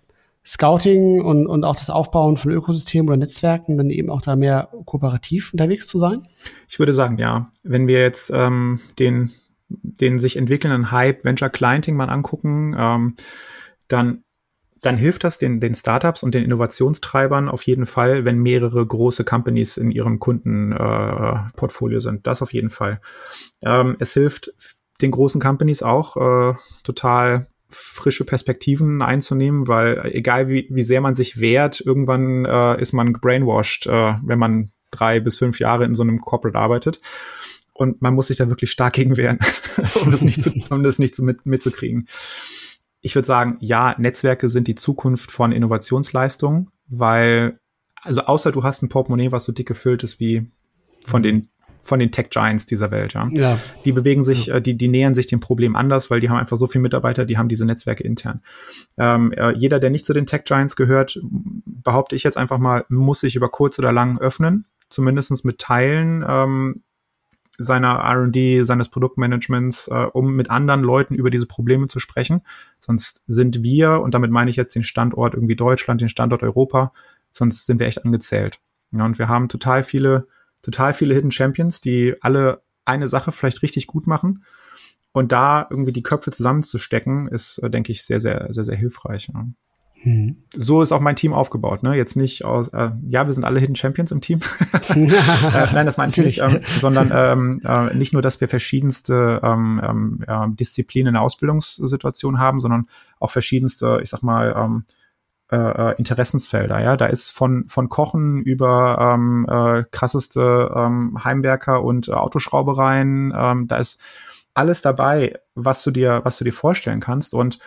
[SPEAKER 3] Scouting und, und auch das Aufbauen von Ökosystemen oder Netzwerken, dann eben auch da mehr kooperativ unterwegs zu sein?
[SPEAKER 4] Ich würde sagen, ja. Wenn wir jetzt ähm, den den sich entwickelnden Hype Venture Clienting mal angucken, ähm, dann dann hilft das den, den Startups und den Innovationstreibern auf jeden Fall, wenn mehrere große Companies in ihrem Kundenportfolio äh, sind. Das auf jeden Fall. Ähm, es hilft den großen Companies auch äh, total frische Perspektiven einzunehmen, weil egal wie, wie sehr man sich wehrt, irgendwann äh, ist man brainwashed, äh, wenn man drei bis fünf Jahre in so einem Corporate arbeitet und man muss sich da wirklich stark gegen wehren, um das nicht, zu, um das nicht zu mit, mitzukriegen. Ich würde sagen, ja, Netzwerke sind die Zukunft von Innovationsleistungen, weil, also außer du hast ein Portemonnaie, was so dick gefüllt ist wie von den von den Tech Giants dieser Welt, ja. ja. Die bewegen sich, ja. äh, die, die nähern sich dem Problem anders, weil die haben einfach so viele Mitarbeiter, die haben diese Netzwerke intern. Ähm, äh, jeder, der nicht zu den Tech Giants gehört, behaupte ich jetzt einfach mal, muss sich über kurz oder lang öffnen, zumindestens mit Teilen ähm, seiner R&D, seines Produktmanagements, äh, um mit anderen Leuten über diese Probleme zu sprechen. Sonst sind wir, und damit meine ich jetzt den Standort irgendwie Deutschland, den Standort Europa, sonst sind wir echt angezählt. Ja, und wir haben total viele, total viele Hidden Champions, die alle eine Sache vielleicht richtig gut machen. Und da irgendwie die Köpfe zusammenzustecken, ist, äh, denke ich, sehr, sehr, sehr, sehr hilfreich. Ja. Mhm. So ist auch mein Team aufgebaut, ne? Jetzt nicht aus, äh, ja, wir sind alle Hidden Champions im Team. äh, nein, das meine ich nicht, ähm, sondern ähm, äh, nicht nur, dass wir verschiedenste ähm, ähm, äh, Disziplinen in der Ausbildungssituation haben, sondern auch verschiedenste, ich sag mal, ähm, äh, äh, Interessensfelder. Ja, da ist von von Kochen über ähm, äh, krasseste ähm, Heimwerker und äh, Autoschraubereien. Ähm, da ist alles dabei, was du dir was du dir vorstellen kannst und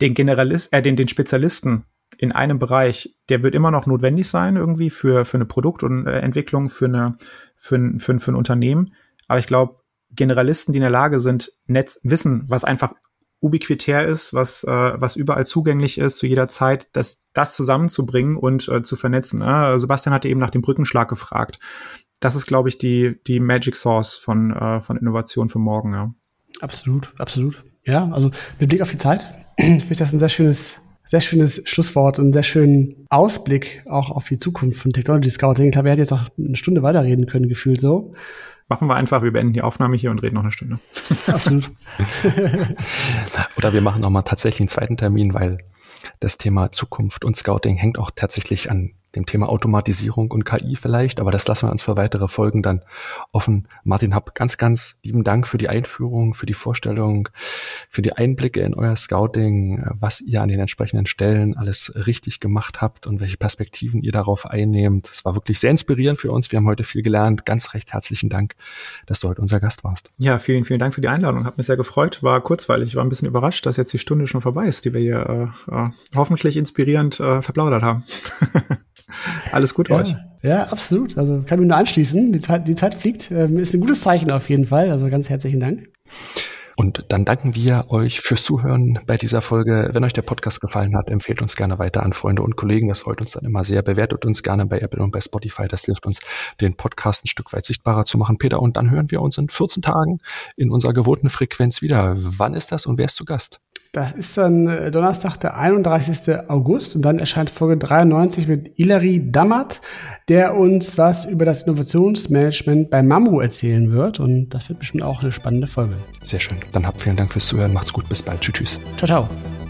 [SPEAKER 4] den Generalist, äh, den den Spezialisten in einem Bereich, der wird immer noch notwendig sein irgendwie für für eine Produktentwicklung, für eine für ein, für ein, für ein Unternehmen. Aber ich glaube, Generalisten, die in der Lage sind, Netz wissen, was einfach ubiquitär ist, was, äh, was überall zugänglich ist zu jeder Zeit, das, das zusammenzubringen und äh, zu vernetzen. Äh, Sebastian hatte eben nach dem Brückenschlag gefragt. Das ist, glaube ich, die, die Magic Source von, äh, von Innovation für morgen. Ja.
[SPEAKER 3] Absolut, absolut. Ja, also mit Blick auf die Zeit finde ich das ein sehr schönes, sehr schönes Schlusswort und einen sehr schönen Ausblick auch auf die Zukunft von Technology Scouting. Ich glaube, er hätte jetzt auch eine Stunde weiterreden können, gefühlt so.
[SPEAKER 4] Machen wir einfach, wir beenden die Aufnahme hier und reden noch eine Stunde. Absolut.
[SPEAKER 2] Oder wir machen nochmal tatsächlich einen zweiten Termin, weil das Thema Zukunft und Scouting hängt auch tatsächlich an dem Thema Automatisierung und KI vielleicht, aber das lassen wir uns für weitere Folgen dann offen. Martin, hab ganz, ganz lieben Dank für die Einführung, für die Vorstellung, für die Einblicke in euer Scouting, was ihr an den entsprechenden Stellen alles richtig gemacht habt und welche Perspektiven ihr darauf einnehmt. Es war wirklich sehr inspirierend für uns. Wir haben heute viel gelernt. Ganz recht herzlichen Dank, dass du heute unser Gast warst.
[SPEAKER 4] Ja, vielen, vielen Dank für die Einladung. Hat mich sehr gefreut. War kurzweilig. War ein bisschen überrascht, dass jetzt die Stunde schon vorbei ist, die wir hier äh, äh hoffentlich inspirierend äh, verplaudert haben. Alles gut
[SPEAKER 3] ja,
[SPEAKER 4] euch.
[SPEAKER 3] Ja, absolut. Also kann mich nur anschließen. Die Zeit, die Zeit fliegt. Ähm, ist ein gutes Zeichen auf jeden Fall. Also ganz herzlichen Dank.
[SPEAKER 2] Und dann danken wir euch fürs Zuhören bei dieser Folge. Wenn euch der Podcast gefallen hat, empfehlt uns gerne weiter an Freunde und Kollegen. Das freut uns dann immer sehr. Bewertet uns gerne bei Apple und bei Spotify. Das hilft uns, den Podcast ein Stück weit sichtbarer zu machen. Peter, und dann hören wir uns in 14 Tagen in unserer gewohnten Frequenz wieder. Wann ist das und wer ist zu Gast?
[SPEAKER 3] Das ist dann äh, Donnerstag, der 31. August und dann erscheint Folge 93 mit Ilari Dammert, der uns was über das Innovationsmanagement bei Mamru erzählen wird und das wird bestimmt auch eine spannende Folge.
[SPEAKER 2] Sehr schön. Dann habt vielen Dank fürs Zuhören. Macht's gut. Bis bald. Tschüss. tschüss.
[SPEAKER 3] Ciao, ciao.